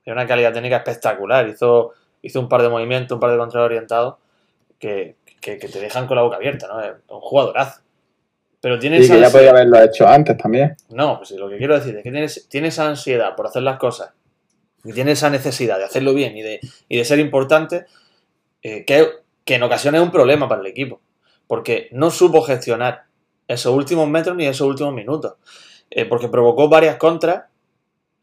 Tiene una calidad técnica espectacular. Hizo, hizo un par de movimientos, un par de controles orientados que, que, que te dejan con la boca abierta, ¿no? Es un jugadorazo. Pero tiene Y que ya podía haberlo hecho antes también. No, pues lo que quiero decir es que tiene, tiene esa ansiedad por hacer las cosas y tiene esa necesidad de hacerlo bien y de, y de ser importante, eh, que, que en ocasiones es un problema para el equipo, porque no supo gestionar esos últimos metros ni esos últimos minutos, eh, porque provocó varias contras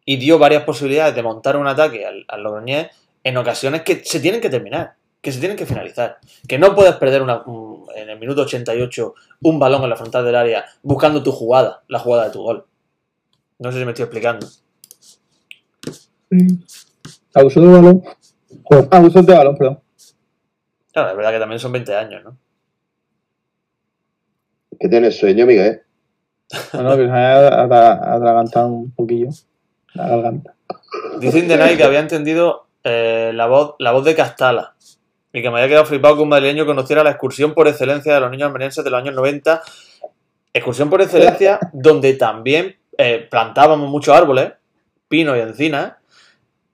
y dio varias posibilidades de montar un ataque al, al Logroñés en ocasiones que se tienen que terminar, que se tienen que finalizar, que no puedes perder una, un- en el minuto 88 un balón en la frontal del área buscando tu jugada, la jugada de tu gol. No sé si me estoy explicando. Abusó de balón. Joder, Abusó de balón, perdón. Claro, es verdad que también son 20 años, ¿no? Que tienes sueño, Miguel. No, no, que se me ha atra- atragantado un poquillo. La garganta. Dice Indenay que había entendido eh, la, voz, la voz de Castala y que me había quedado flipado que un madrileño conociera la excursión por excelencia de los niños almerienses de los años 90. Excursión por excelencia donde también eh, plantábamos muchos árboles, pino y encina.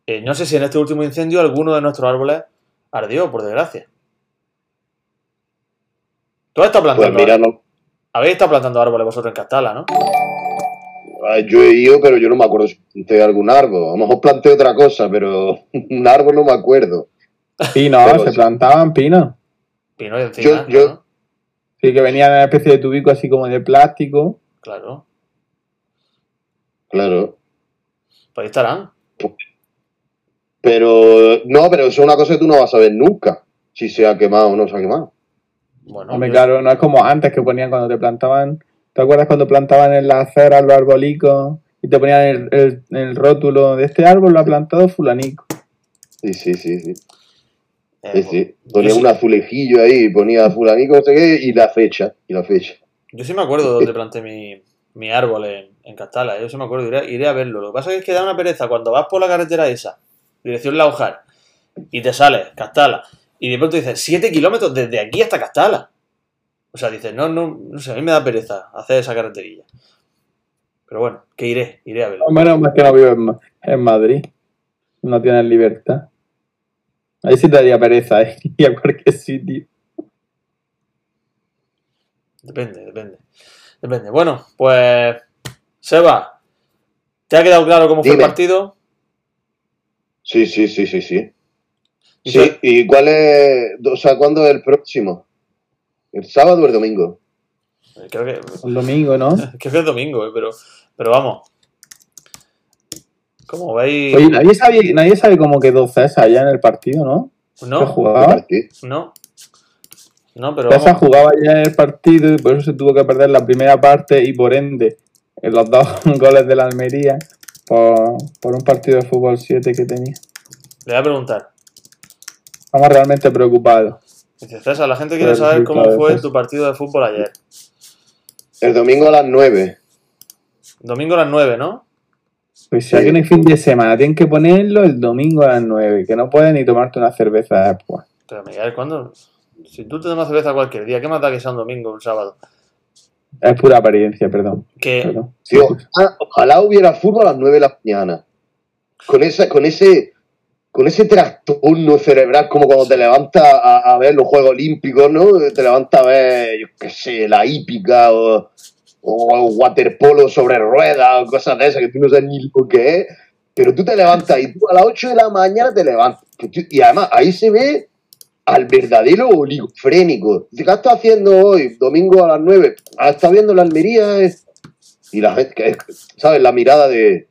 Eh, no sé si en este último incendio alguno de nuestros árboles ardió, por desgracia. ¿Tú has estado Pues plantando, mira, no, habéis estado plantando árboles vosotros en Castala, ¿no? ah, yo he ido, pero yo no me acuerdo planté algún árbol. A lo mejor planté otra cosa, pero un árbol no me acuerdo. Pino, Pero se sí. plantaban pinos. Pino y encina. Yo- yo- ¿no? Sí, que venían en una especie de tubico así como de plástico. Claro. Claro. Pues ahí estarán. Pero no, pero eso es una cosa que tú no vas a ver nunca. Si se ha quemado o no se ha quemado. Bueno, Hombre, yo- claro, no es como antes que ponían cuando te plantaban. ¿Te acuerdas cuando plantaban en las aceras los arbolicos y te ponían el, el- el rótulo de este árbol lo ha plantado fulanico? Sí, sí, sí, sí. Eh, sí, sí. Ponía sí- un azulejillo ahí, ponía fulanico, no sé qué, y la fecha, y la fecha. Yo sí me acuerdo de dónde planté mi, mi árbol en, en Castala. Yo sí me acuerdo, iré, iré a verlo. Lo que pasa es que da una pereza cuando vas por la carretera esa, dirección Laujar, y te sales, Castala, y de pronto dices, 7 kilómetros desde aquí hasta Castala. O sea, dices, no, no, no sé, a mí me da pereza hacer esa carreterilla. Pero bueno, que iré, iré a verlo. No, menos más que no vivo en, en Madrid. No tienes libertad. Ahí sí te daría pereza, ¿eh? Y a cualquier sitio. Depende, depende. Depende. Bueno, pues. Seba, ¿te ha quedado claro cómo fue el partido? Sí, sí, sí, sí, sí. Y Sí, ¿y cuál es, o sea, cuándo es el próximo? ¿El sábado o el domingo? Creo que, El domingo, ¿no? creo que es domingo, eh, pero, pero vamos. Como veis. Oye, nadie sabe, nadie sabe cómo quedó César ya en el partido, ¿no? ¿Qué no, jugaba? No. No, pero César vamos. jugaba ya en el partido y por eso se tuvo que perder la primera parte y por ende en los dos goles de la Almería por, por un partido de fútbol 7 que tenía. Le voy a preguntar. Estamos realmente preocupados. Dice César, la gente quiere saber cómo fue César. tu partido de fútbol ayer. El domingo a las 9. Domingo a las 9, ¿no? Pues si no hay fin de semana, tienen que ponerlo el domingo a las 9, que no puedes ni tomarte una cerveza después. Pero Miguel, ¿cuándo? Si tú te tomas cerveza cualquier día, ¿qué más da que sea un domingo o un sábado? Es pura apariencia, perdón. Que perdón. Tío, ojalá hubiera fútbol a las 9 de la mañana. Con, esa, con ese con ese trastorno cerebral, como cuando te levantas a, a ver los Juegos Olímpicos, ¿no? Te levantas a ver, yo qué sé, la hípica o, o waterpolo sobre ruedas o cosas de esas que tú no sabes ni lo que es. Pero tú te levantas y tú a las 8 de la mañana te levantas. Y además ahí se ve al verdadero oligofrénico. ¿Qué estás haciendo hoy? Domingo a las 9. Ah, está viendo la Almería. eh". Y la gente, que- ¿sabes? La mirada de,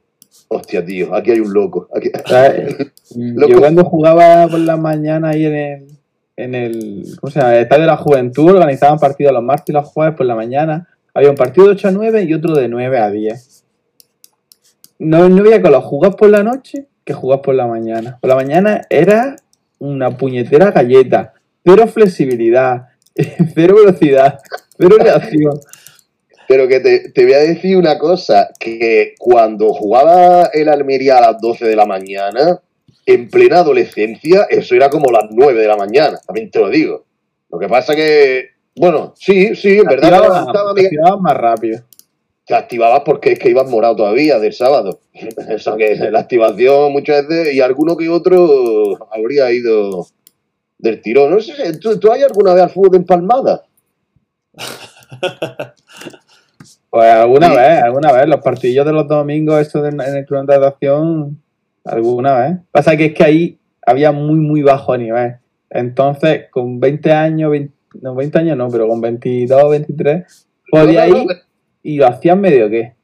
hostia, tío, aquí hay un loco. Aquí... Yo cuando jugaba por la mañana ahí en el, en el, ¿cómo se llama? el Estadio de la Juventud, organizaban partidos los martes y los jueves por la mañana. Había un partido de 8 a 9 y otro de 9 a 10. No, no había con los jugas por la noche que jugas por la mañana. Por la mañana era una puñetera galleta. Cero flexibilidad, cero velocidad, cero reacción. Pero que te, te voy a decir una cosa, que cuando jugaba el Almería a las 12 de la mañana, en plena adolescencia, eso era como las 9 de la mañana, también te lo digo. Lo que pasa que, bueno, sí, sí, en verdad me Activaba- levantaba, Miguel, activaba más rápido. te activabas porque es que ibas morado todavía del sábado. Eso que la activación muchas veces, y alguno que otro habría ido del tirón. No sé, ¿tú, tú hay alguna vez al fútbol de empalmada? Pues alguna Sí. vez, alguna vez, los partidillos de los domingos, eso de- en el club de natación, alguna vez. Pasa que es que ahí había muy, muy bajo nivel. Entonces, con 20 años, 20 no 20 años no, pero con 22, 23, podía No, no, ir y lo hacían medio que.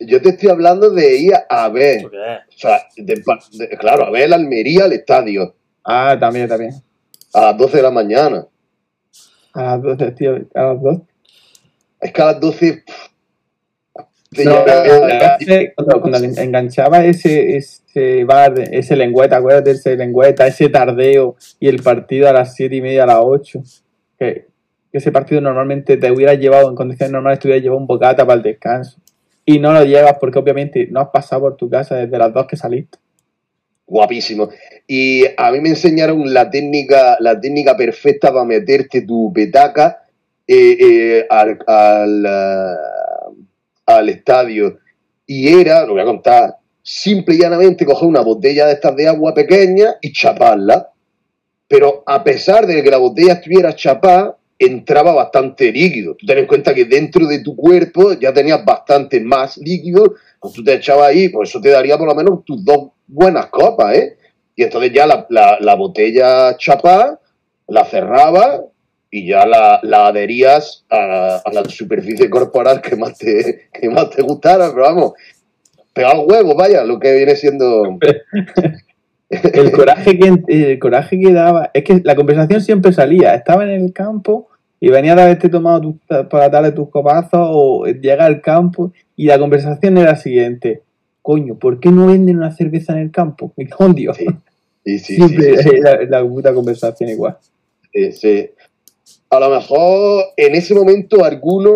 Yo te estoy hablando de ir a ver, o sea, de- de- claro, a ver el Almería al estadio Ah, también, también. a las 12 de la mañana. A las 12, tío, a las 2. Es que a las 12... pff, No, llega- cuando, cuando enganchaba ese, ese bar, ese lengüeta, acuérdate de ese lengüeta, ese tardeo y el partido a las 7 y media, a las 8. Que, ese partido normalmente te hubiera llevado, en condiciones normales, te hubiera llevado un bocata para el descanso. Y no lo llevas porque obviamente no has pasado por tu casa desde las 2 que saliste. guapísimo. Y a mí me enseñaron la técnica, la técnica perfecta para meterte tu petaca eh, eh, al, al, ah, al estadio. Y era, lo voy a contar, simple y llanamente coger una botella de estas de agua pequeña y chaparla. Pero a pesar de que la botella estuviera chapada, entraba bastante líquido. Tú ten en cuenta que dentro de tu cuerpo ya tenías bastante más líquido pues tú te echabas ahí, pues eso te daría por lo menos tus dos buenas copas, ¿eh? Y entonces ya la, la- la botella chapa, la cerrabas y ya la, la adherías a, a la superficie corporal que más te, que más te gustara, pero vamos, pegar huevos, vaya, lo que viene siendo... El coraje que, el coraje que daba, es que la conversación siempre salía. Estaba en el campo y venía de haberte tomado tu- por la tarde tus copazos o llega al campo y la conversación era la siguiente. Coño, ¿por qué no venden una cerveza en el campo? Dios. Sí, Sí, sí, Siempre sí, sí. era la puta conversación igual. Sí, sí. A lo mejor en ese momento alguno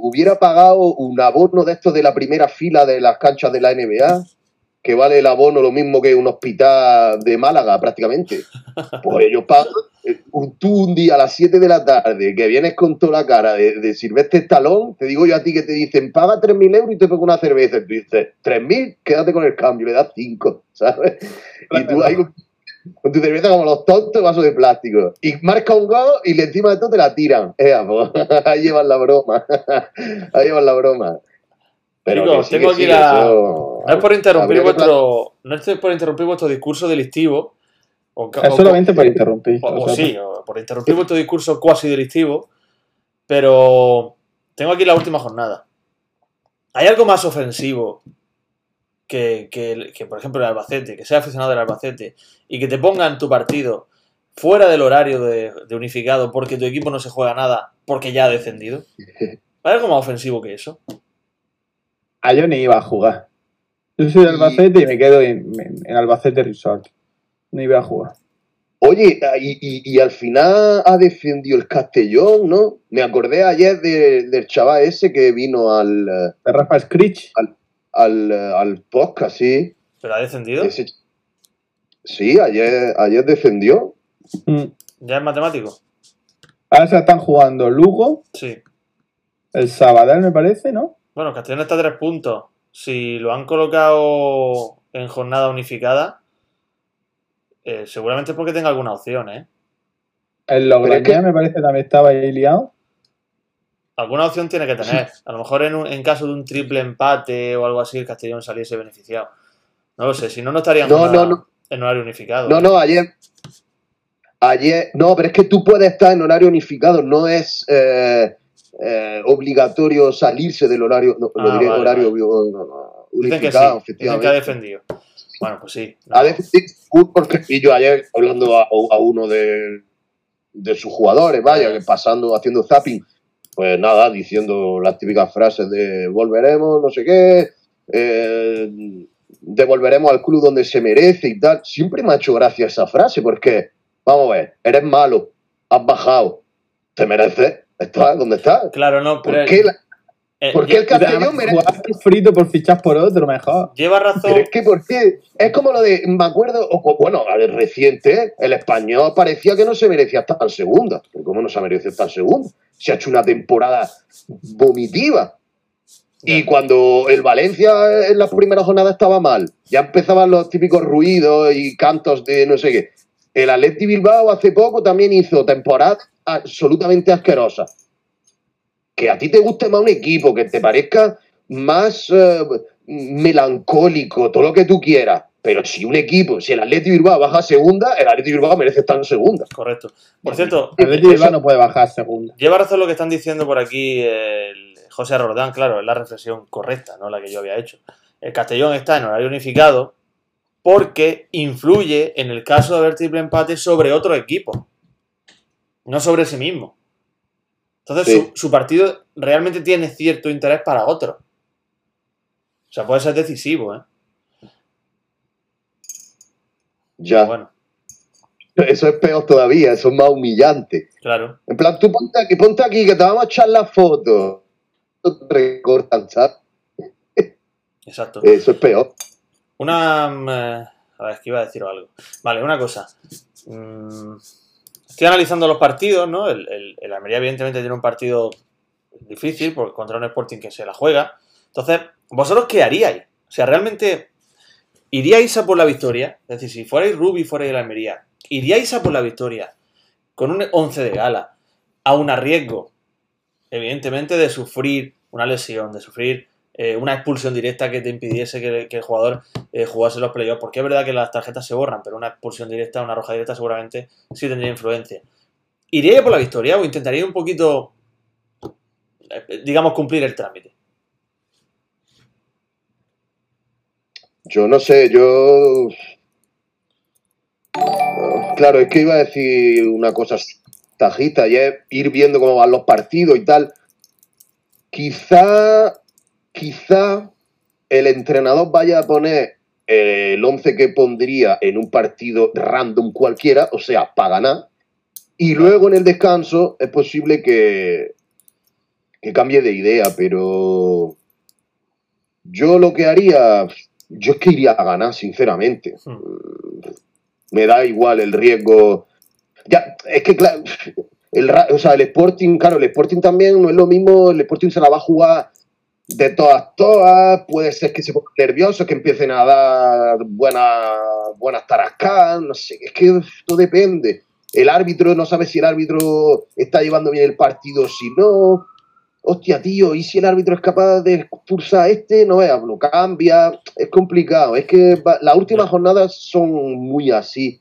hubiera pagado un abono de estos de la primera fila de las canchas de la NBA que vale el abono lo mismo que un hospital de Málaga prácticamente. Pues ellos pagan, eh, tú un día a las 7 de la tarde que vienes con toda la cara de, de Silvestre Estalón, te digo yo a ti que te dicen paga 3.000 euros y te pego una cerveza. Y tú dices, 3.000, quédate con el cambio, le das 5, ¿sabes? Y tú ahí con, tu cerveza como los tontos, vaso de plástico. Y marca un gol y le encima de todo te la tiran. Ea, pues, ahí llevan la broma. ahí llevan la broma. Chicos, sí, tengo aquí sí, la- eso- No es por interrumpir que vuestro. No es por interrumpir vuestro discurso delictivo. O, Es o- solamente para interrumpir. o- o o sí, o por interrumpir vuestro discurso cuasi delictivo. Pero tengo aquí la última jornada. ¿Hay algo más ofensivo que, que- que, por ejemplo, el Albacete, que sea aficionado del Albacete y que te pongan tu partido fuera del horario de, de unificado porque tu equipo no se juega nada porque ya ha descendido? ¿Hay algo más ofensivo que eso? A yo ni iba a jugar. Yo soy de Albacete y me quedo en, en- en Albacete Resort. No iba a jugar. Oye, y, y- y al final ha defendido el Castellón, ¿no? Me acordé ayer de- del chaval ese que vino al, De Rafa Scritch. al, eh, al podcast, sí. ¿Pero ha descendido? Ese- sí, ayer, ayer defendió. Mm. ¿Ya es matemático? Ahora se están jugando Lugo, Sí. el Sabadell me parece, ¿no? Bueno, Castellón está a tres puntos. Si lo han colocado en jornada unificada, eh, seguramente es porque tenga alguna opción, ¿eh? El Pero es Logroñés que- me parece también estaba ahí liado. Alguna opción tiene que tener. A lo mejor en, un- en caso de un triple empate o algo así, el Castellón saliese beneficiado. No lo sé, si no, no estaría en, No, jornada- no, no. en horario unificado. No, no, ayer. Ayer. No, pero es que tú puedes estar en horario unificado, no es eh, eh, obligatorio salirse del horario, no, lo Ah, diré, vale, horario vale. no, no, no, Dicen que sí, unificado, dicen que ha defendido. Bueno, pues sí. no. A veces sí, porque y yo ayer hablando a, a uno de, de sus jugadores, vaya, que pasando, haciendo zapping, pues nada, diciendo las típicas frases de volveremos, no sé qué, eh, devolveremos al club donde se merece y tal. Siempre me ha hecho gracia esa frase, porque, vamos a ver, eres malo, has bajado, te mereces, estás donde estás. Claro, no, pero. ¿Por qué, la- eh, por qué el Castellón merece? frito por fichar por otro, mejor. lleva razón. Pero es que, ¿por qué? Es como lo de, me acuerdo, o- bueno, a ver, reciente, el español parecía que no se merecía estar en segunda. Pero ¿cómo no se merece estar en segunda? Se ha hecho una temporada vomitiva. Y cuando el Valencia en las primeras jornadas estaba mal, ya empezaban los típicos ruidos y cantos de no sé qué. El Atleti Bilbao hace poco también hizo temporada absolutamente asquerosa. Que a ti te guste más un equipo, que te parezca más eh, melancólico, todo lo que tú quieras. Pero si un equipo, si el Atleti Bilbao baja a segunda, el Atleti Bilbao merece estar en segunda. Correcto. Por cierto, El Atleti Bilbao no puede bajar segunda. Lleva razón lo que están diciendo por aquí el José Rodán, claro, es la reflexión correcta, no la que yo había hecho. El Castellón está en horario unificado porque influye en el caso de haber triple empate sobre otro equipo, no sobre sí mismo. Entonces Sí. su, su partido realmente tiene cierto interés para otro. O sea, puede ser decisivo, ¿eh? Ya. Bueno, Eso es peor todavía, eso es más humillante. claro. En plan, tú ponte aquí, ponte aquí que te vamos a echar la foto. Recortan, ¿sabes? Exacto. Eso es peor. Una. mm, eh, a ver, es que iba a decir algo. Vale, una cosa. Mm, estoy analizando los partidos, ¿no? El, el, Almería, evidentemente, tiene un partido difícil porque contra un Sporting que se la juega. Entonces, ¿vosotros qué haríais? O sea, ¿realmente iríais a por la victoria? Es decir, si fuerais Rubi, fuerais el Almería, ¿iríais a por la victoria con un 11 de gala, a un riesgo, evidentemente, de sufrir una lesión, de sufrir eh, una expulsión directa que te impidiese que, el jugador eh, jugase los playoffs? Porque es verdad que las tarjetas se borran, pero una expulsión directa, una roja directa, seguramente sí tendría influencia. ¿Iríais a por la victoria o intentaría un poquito, eh, digamos, cumplir el trámite? Yo no sé, yo. Claro, es que iba a decir una cosa tajista y ir viendo cómo van los partidos y tal. Quizá, quizá el entrenador vaya a poner el 11 que pondría en un partido random cualquiera, o sea, para ganar. Y luego en el descanso es posible que, que cambie de idea, pero yo lo que haría, yo es que iría a ganar, sinceramente. Hmm. Me da igual el riesgo. Ya, es que, claro, el, o sea, el Sporting, claro, el Sporting también no es lo mismo, el Sporting se la va a jugar de todas, todas, puede ser que se pongan nerviosos, que empiecen a dar buenas, buenas tarascas, no sé, es que todo depende. El árbitro no sabe si el árbitro está llevando bien el partido o si no. Hostia, tío, ¿y si el árbitro es capaz de expulsar a este? No veas, lo cambia. Es complicado. Es que va- las últimas jornadas son muy así.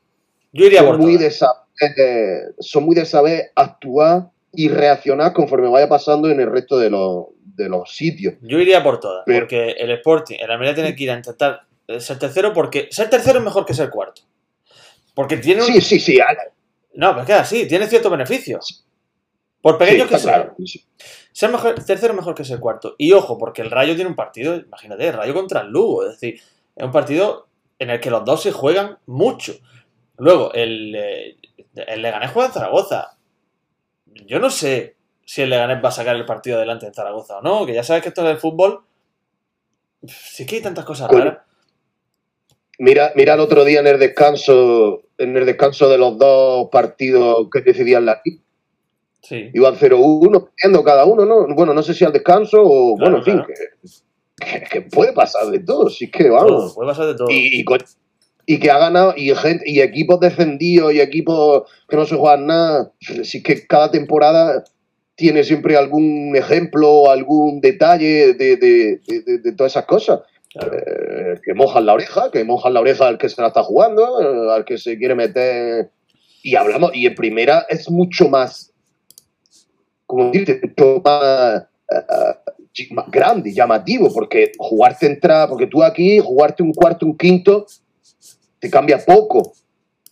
Yo iría Son por muy, de saber, son muy de saber actuar y reaccionar conforme vaya pasando en el resto de los, de los sitios. Yo iría por todas, Pero- porque el Sporting, el Almería tiene que ir a intentar ser tercero, porque ser tercero es mejor que ser cuarto. Porque tiene un... Sí, sí, sí. No, pero es que así, tiene ciertos beneficios. Por sí, pequeños que claro. Sí. Ser mejor, tercero es mejor que ser cuarto. Y ojo, porque el Rayo tiene un partido, imagínate, el Rayo contra el Lugo. Es decir, es un partido en el que los dos se juegan mucho. Luego, el, eh, el Leganés juega en Zaragoza. Yo no sé si el Leganés va a sacar el partido adelante en Zaragoza o no, que ya sabes que esto del fútbol. Sí que hay tantas cosas raras. Mira, mira el otro día en el descanso, en el descanso de los dos partidos que decidían la. Sí. Iban 0-1, perdiendo cada uno, ¿no? Bueno, no sé si al descanso o, Claro, bueno, en fin, que, que- que puede pasar de todo, si es que Todo, vamos. puede pasar de todo. Y, y, co- y que ha ganado, y, gente, y equipos descendidos, y equipos que no se juegan nada, si es que cada temporada tiene siempre algún ejemplo algún detalle de, de- de- todas esas cosas. Claro. Eh, que mojan la oreja, que mojan la oreja al que se la está jugando, eh, al que se quiere meter. Y hablamos, y en primera es mucho más, como dices, mucho más, chi- más grande, llamativo, porque jugarte entrada, porque tú aquí, jugarte un cuarto, un quinto, te cambia poco.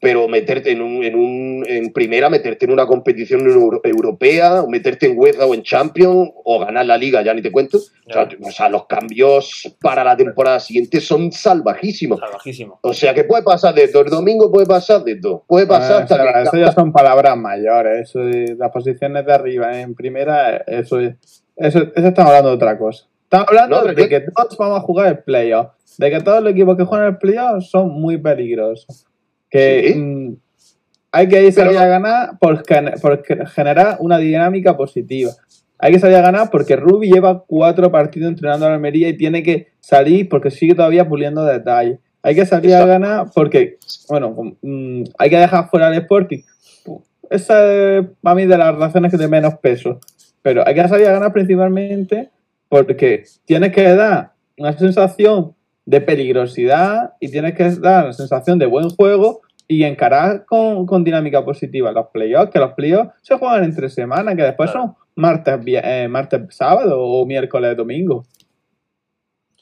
Pero meterte en, un, en, un, en primera, meterte en una competición euro- europea, o meterte en UEFA o en Champions, o ganar la liga, ya ni te cuento. O sea, o sea, los cambios para la temporada siguiente son salvajísimos. Salvajísimo. O sea, que puede pasar de todo. El domingo puede pasar de todo. Puede pasar Ah, hasta o sea, que- eso ya son palabras mayores. Eso de las posiciones de arriba en primera, eso es. Eso, eso estamos hablando de otra cosa. Estamos hablando No, de que todos vamos a jugar el playoff. De que todos los equipos que juegan el playoff son muy peligrosos. Que Sí. hay que ir salir Pero- a ganar por, gen- por ge- generar una dinámica positiva. Hay que salir a ganar porque Ruby lleva cuatro partidos entrenando a la Almería y tiene que salir porque sigue todavía puliendo detalles. Hay que salir a ganar porque, bueno, mm, hay que dejar fuera el Sporting. Esa es para mí de las razones que de menos peso. Pero hay que salir a ganar principalmente porque tienes que dar una sensación de peligrosidad y tienes que dar una sensación de buen juego y encarar con, con dinámica positiva los playoffs, que los playoffs se juegan entre semanas, que después Claro. son martes, vi- eh, martes, sábado o miércoles, domingo.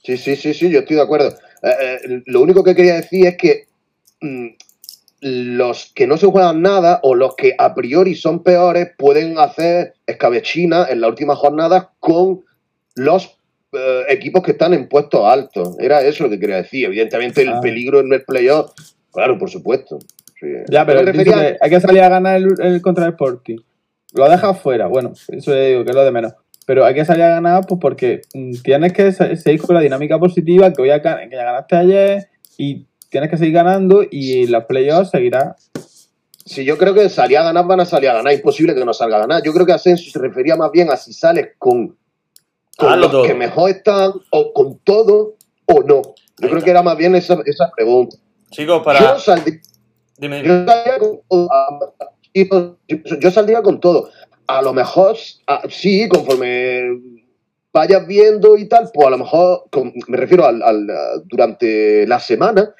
Sí, sí, sí, sí, yo estoy de acuerdo. Eh, eh, lo único que quería decir es que mm, los que no se juegan nada o los que a priori son peores pueden hacer escabechina en la última jornada con los eh, equipos que están en puestos altos. Era eso lo que quería decir. Evidentemente el Ah. peligro en el playoff, claro, por supuesto. Sí. Ya, pero refería- que hay que salir a ganar el, el contra el Sporting. Lo dejas fuera, bueno, eso ya digo que es lo de menos. Pero hay que salir a ganar pues porque mm, tienes que se- seguir con la dinámica positiva que, hoy ga- que ya ganaste ayer y tienes que seguir ganando y los playoffs seguirá. Si yo creo que salir a ganar van a salir a ganar, imposible que no salga a ganar. Yo creo que Asensio se refería más bien a si sales con, con los todo. que mejor están o con todo o no. Yo creo que era más bien esa, esa pregunta. Chicos, para. Yo, saldría, Dime, dime. yo saldría con todo. a- yo- yo saldría con todo. A lo mejor, a- sí, conforme vayas viendo y tal, pues a lo mejor, con- me refiero al, al, a- durante la semana,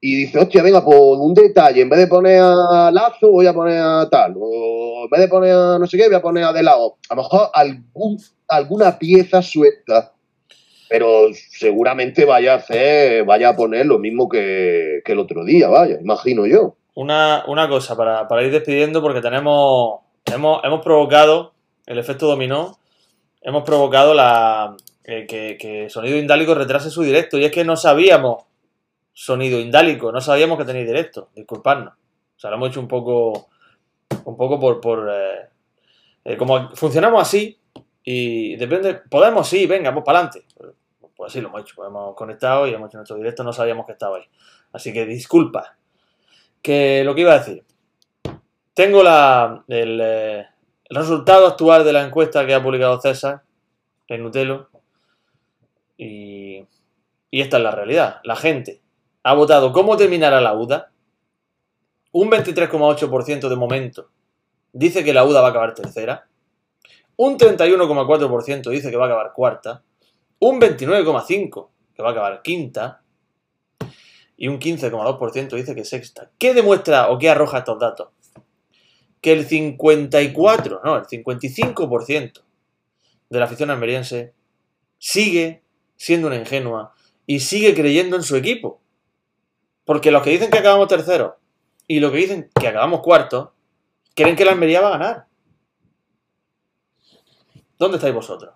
y dice, hostia, venga, por un detalle, en vez de poner a Lazo, voy a poner a tal, o en vez de poner a no sé qué, voy a poner a De Lao. A lo mejor algún, alguna pieza suelta, pero seguramente vaya a hacer, vaya a poner lo mismo que, el otro día, vaya, imagino yo. Una, una cosa para, para ir despidiendo, porque tenemos. Hemos, hemos provocado el efecto dominó. Hemos provocado la. que, que Sonido Indálico retrase su directo. Y es que no sabíamos Sonido Indálico, no sabíamos que tenéis directo. Disculpadnos. O sea, lo hemos hecho un poco. Un poco por. por eh, eh, como funcionamos así. Y depende. Podemos, sí, venga, vamos para adelante. Pues sí, lo hemos hecho. Hemos conectado y hemos hecho nuestro directo, no sabíamos que estaba ahí. Así que disculpa. Que lo que iba a decir. Tengo la, el, eh, resultado actual de la encuesta que ha publicado César en Nutelo. Y, y esta es la realidad. La gente ha votado cómo terminará la UDA. Un 23,8% de momento dice que la UDA va a acabar tercera. Un 31,4% dice que va a acabar cuarta. Un 29,5% que va a acabar quinta. Y un 15,2% dice que sexta. ¿Qué demuestra o qué arroja estos datos? Que el 54, no, el 55% de la afición almeriense sigue siendo una ingenua y sigue creyendo en su equipo. Porque los que dicen que acabamos tercero y los que dicen que acabamos cuarto, creen que la Almería va a ganar. ¿Dónde estáis vosotros?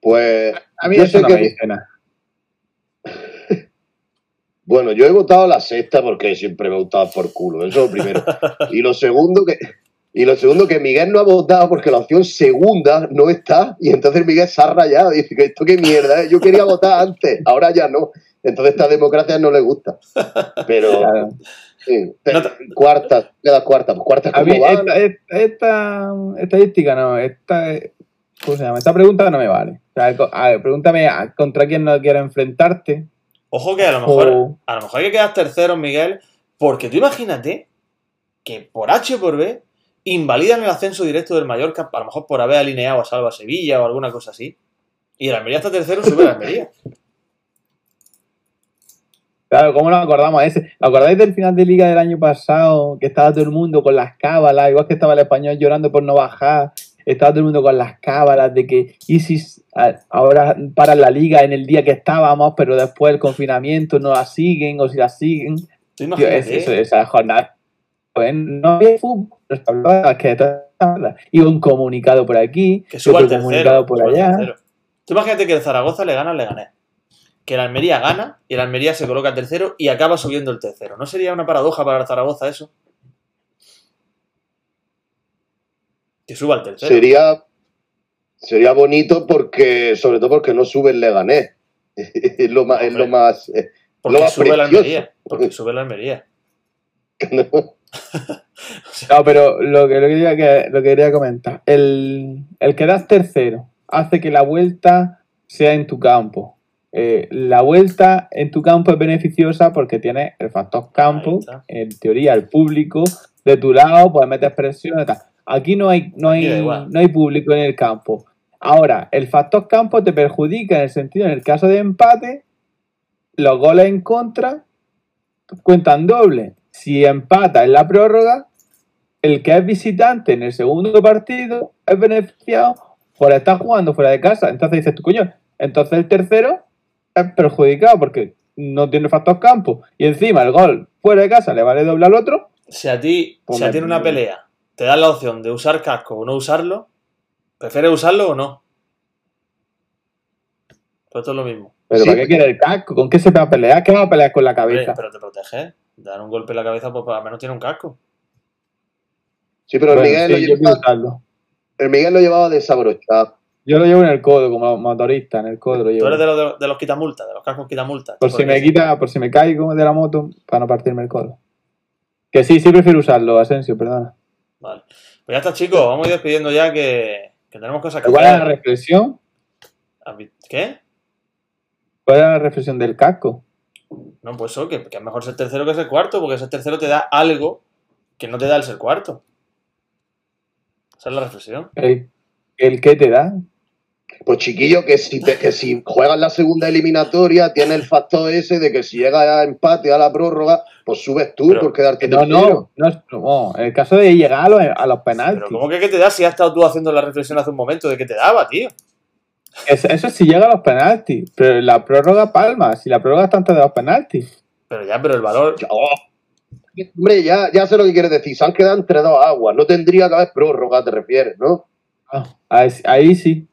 Pues A mí yo eso sé no que- me dice nada. Bueno, yo he votado la sexta porque siempre me ha gustado por culo, eso es lo primero. Y lo segundo que y lo segundo que Miguel no ha votado porque la opción segunda no está y entonces Miguel se ha rayado y dice que esto qué mierda, ¿eh? yo quería votar antes, ahora ya no. Entonces esta democracia no le gusta. Pero Claro. Sí, No cuarta, queda cuarta, pues cuarta A mí como va. esta, esta, esta estadística no, esta, ¿cómo se llama? Esta pregunta no me vale. O sea, co- a ver, pregúntame contra quién no quieres enfrentarte. Ojo que a lo mejor, O- a lo mejor hay que quedar tercero, Miguel, porque tú imagínate que por H o por B invalidan el ascenso directo del Mallorca, a lo mejor por haber alineado a Salva Sevilla o alguna cosa así. Y el Almería está tercero, sube el Almería. Claro, ¿cómo nos acordamos? Ese, ¿Os acordáis del final de liga del año pasado? Que estaba todo el mundo con las cábalas, igual que estaba el español llorando por no bajar. Estaba todo el mundo con las cábalas de que Isis ahora para la liga en el día que estábamos, pero después el confinamiento no la siguen o si la siguen. Tío, es- eso- esa jornada. Pues no había fútbol, que. Iba un comunicado por aquí, que suba otro el tercero. comunicado por allá. Tú imagínate que el Zaragoza le gana al Leganés. Que el Almería gana y el Almería se coloca tercero y acaba subiendo el tercero. ¿No sería una paradoja para el Zaragoza eso? Que suba el tercero. Sería sería bonito porque sobre todo porque no sube el Leganés. es lo más es lo más eh, Porque lo más sube la. Almería. Porque sube la Almería. No, pero lo que, lo que, quería, que- lo que quería comentar, el, el que das tercero hace que la vuelta sea en tu campo. Eh, la vuelta en tu campo es beneficiosa porque tienes el factor campo, en teoría el público de tu lado, puedes meter presión tal. Aquí no hay, no hay, no hay público en el campo. Ahora, el factor campo te perjudica en el sentido, en el caso de empate, los goles en contra cuentan doble. Si empata en la prórroga, el que es visitante en el segundo partido es beneficiado por estar jugando fuera de casa. Entonces dices tú, coño, entonces el tercero es perjudicado porque no tiene factor campo. Y encima el gol fuera de casa le vale doble al otro. Si a ti, Pues si a ti en una pelea te dan la opción de usar casco o no usarlo, ¿prefieres usarlo o no? Pues esto es lo mismo. Pero Sí. ¿para qué quiere el casco? ¿Con qué se va a pelear? ¿Qué va a pelear con la Hombre, cabeza? pero te protege. Dar un golpe en la cabeza, pues al menos tiene un casco. Sí, pero el, Miguel sí, lo llevaba, el Miguel lo llevaba desabrochado. Yo lo llevo en el codo, como motorista, en el codo lo Tú eres de los, de, los quitamultas, de los cascos quitamultas. Por si me quita, por si me caigo de la moto, para no partirme el codo. Que sí, sí prefiero usarlo, Asensio, perdona. Vale. Pues ya está, chicos. Vamos a ir despidiendo ya que, que tenemos cosas que ¿Cuál es la reflexión? ¿Qué? ¿Cuál es la reflexión del casco? No, pues eso, que, que es mejor ser tercero que ser cuarto, porque ser tercero te da algo que no te da el ser cuarto. Esa es la reflexión. ¿El, el qué te da? Pues chiquillo, que si, te- que si juegas la segunda eliminatoria, tiene el factor ese de que si llega a empate a la prórroga, pues subes tú Pero- por quedarte No, tercero. no, no, no, en el caso de llegar a los, a los penaltis. Pero ¿cómo que qué te da si has estado tú haciendo la reflexión hace un momento de que te daba, tío? Es- eso sí llega a los penaltis, pero la prórroga palma, si la prórroga está antes de los penaltis. Pero ya, pero el valor... Oh. Hombre, ya, ya sé lo que quieres decir. Se han quedado entre dos aguas. No tendría que haber prórroga, te refieres, ¿no? Ah, ahí, ahí sí,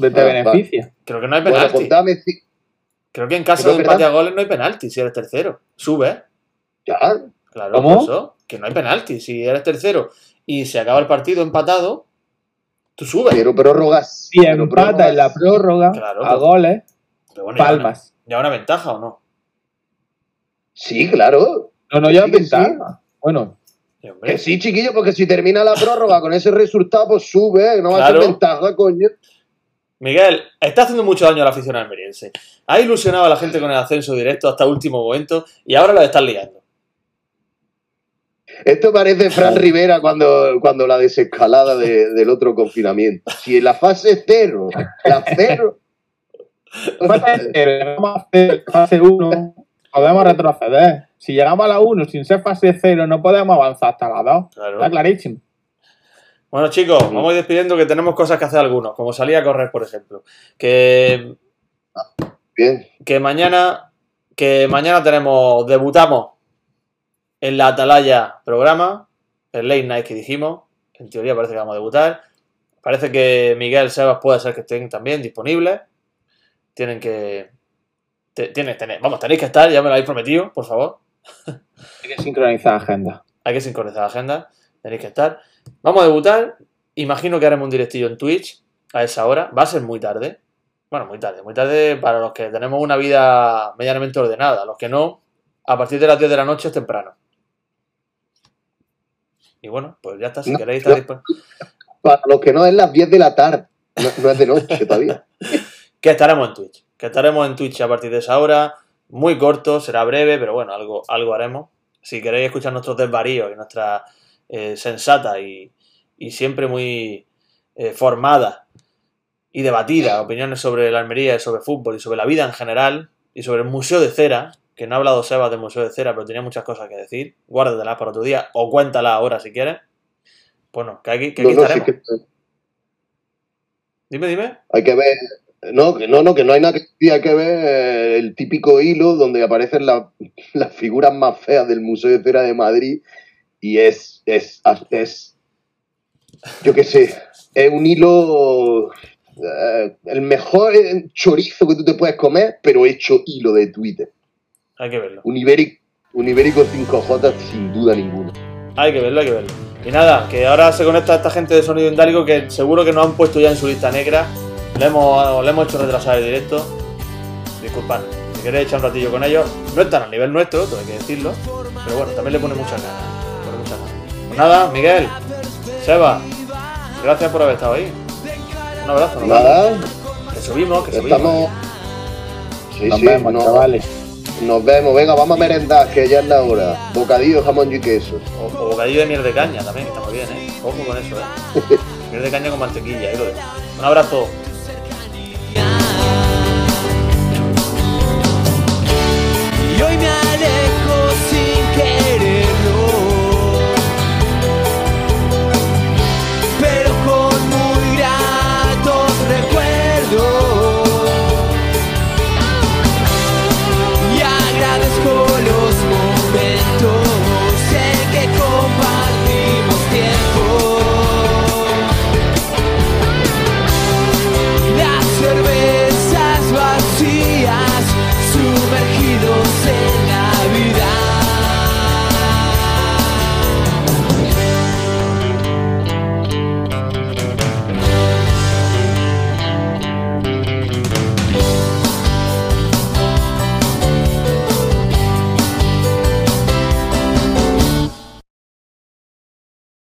te, Ah, beneficia. Creo que no hay penalti. pues Creo que en caso de empate a goles no hay penalti si eres tercero. Sube. Ya. Claro, ¿Cómo? por eso, que no hay penalti. Si eres tercero y se acaba el partido empatado, Tú subes. Pero prórrogas. Si pero empata en la prórroga Claro, a pero- goles, Pero bueno, ¿ya palmas. una, ¿Ya una ventaja o no? Sí, claro. No, no, ya sí, ventaja. Bueno, Sí. Que sí, chiquillo, porque si termina la prórroga con ese resultado, pues sube, no va a Claro. ser ventaja, coño. Miguel, está haciendo mucho daño a la afición almeriense. Ha ilusionado a la gente con el ascenso directo hasta último momento y ahora lo están liando. Esto parece Fran Rivera cuando, cuando la desescalada de- del otro confinamiento. Si en la fase cero, la cero. fase cero, llegamos a hacer fase 1, podemos retroceder. Si llegamos a la 1 sin ser fase 0, no podemos avanzar hasta la 2. Claro. Está clarísimo. Bueno, chicos, vamos a ir despidiendo que tenemos cosas que hacer algunos, como salir a correr, por ejemplo. Que, Bien. que mañana que mañana tenemos debutamos en la Atalaya programa, el late night que dijimos. En teoría parece que vamos a debutar. Parece que Miguel Sebas puede ser que estén también disponibles. Tienen que te- tienen, tener- vamos, tenéis que estar, ya me lo habéis prometido, por favor. Hay que sincronizar agenda. Hay que sincronizar la agenda, tenéis que estar. Vamos a debutar. Imagino que haremos un directillo en Twitch a esa hora. Va a ser muy tarde. Bueno, muy tarde. Muy tarde para los que tenemos una vida medianamente ordenada. Los que no, a partir de las 10 de la noche es temprano. Y bueno, pues ya está. Si No, queréis estar no. Para los que no es las 10 de la tarde, no, no es de noche todavía. Que estaremos en Twitch. Que estaremos en Twitch a partir de esa hora. Muy corto, será breve, pero bueno, algo, algo haremos. Si queréis escuchar nuestros desvaríos y nuestra eh, sensata y, y siempre muy eh, formada y debatida opiniones sobre la Almería y sobre fútbol y sobre la vida en general y sobre el Museo de Cera, que no ha hablado Sebas del Museo de Cera, pero tenía muchas cosas que decir. Guárdatelas para otro día o cuéntala ahora si quieres. Bueno, que aquí, que aquí no, sí estaremos. que Dime, dime. hay que ver. No, que no, no, que no hay nada que decir, hay que ver eh, el típico hilo donde aparecen la- las figuras más feas del Museo de Cera de Madrid y es, es, es yo qué sé, es un hilo, eh, el mejor eh, chorizo que tú te puedes comer, pero hecho hilo de Twitter. Hay que verlo. Un ibérico, un ibérico 5J sin duda ninguna. Hay que verlo, hay que verlo. Y nada, que ahora se conecta esta gente de Sonido Indálico que seguro que nos han puesto ya en su lista negra. Le hemos, le hemos hecho retrasar el directo. Disculpad, si queréis echar un ratillo con ellos, no están al nivel nuestro, todo hay que decirlo. Pero bueno, también le pone muchas ganas. Nada, Miguel, Seba, gracias por haber estado ahí. Un abrazo. ¿no? Nada. Que subimos, que subimos. Nos vemos, chavales. Nos vemos, venga, vamos a merendar, que ya es la hora. Bocadillo, jamón y queso. O, bocadillo de miel de caña también, que está muy bien, ¿eh? Ojo con eso, ¿eh? miel de caña con mantequilla, ahí lo dejo. Un abrazo. Y hoy me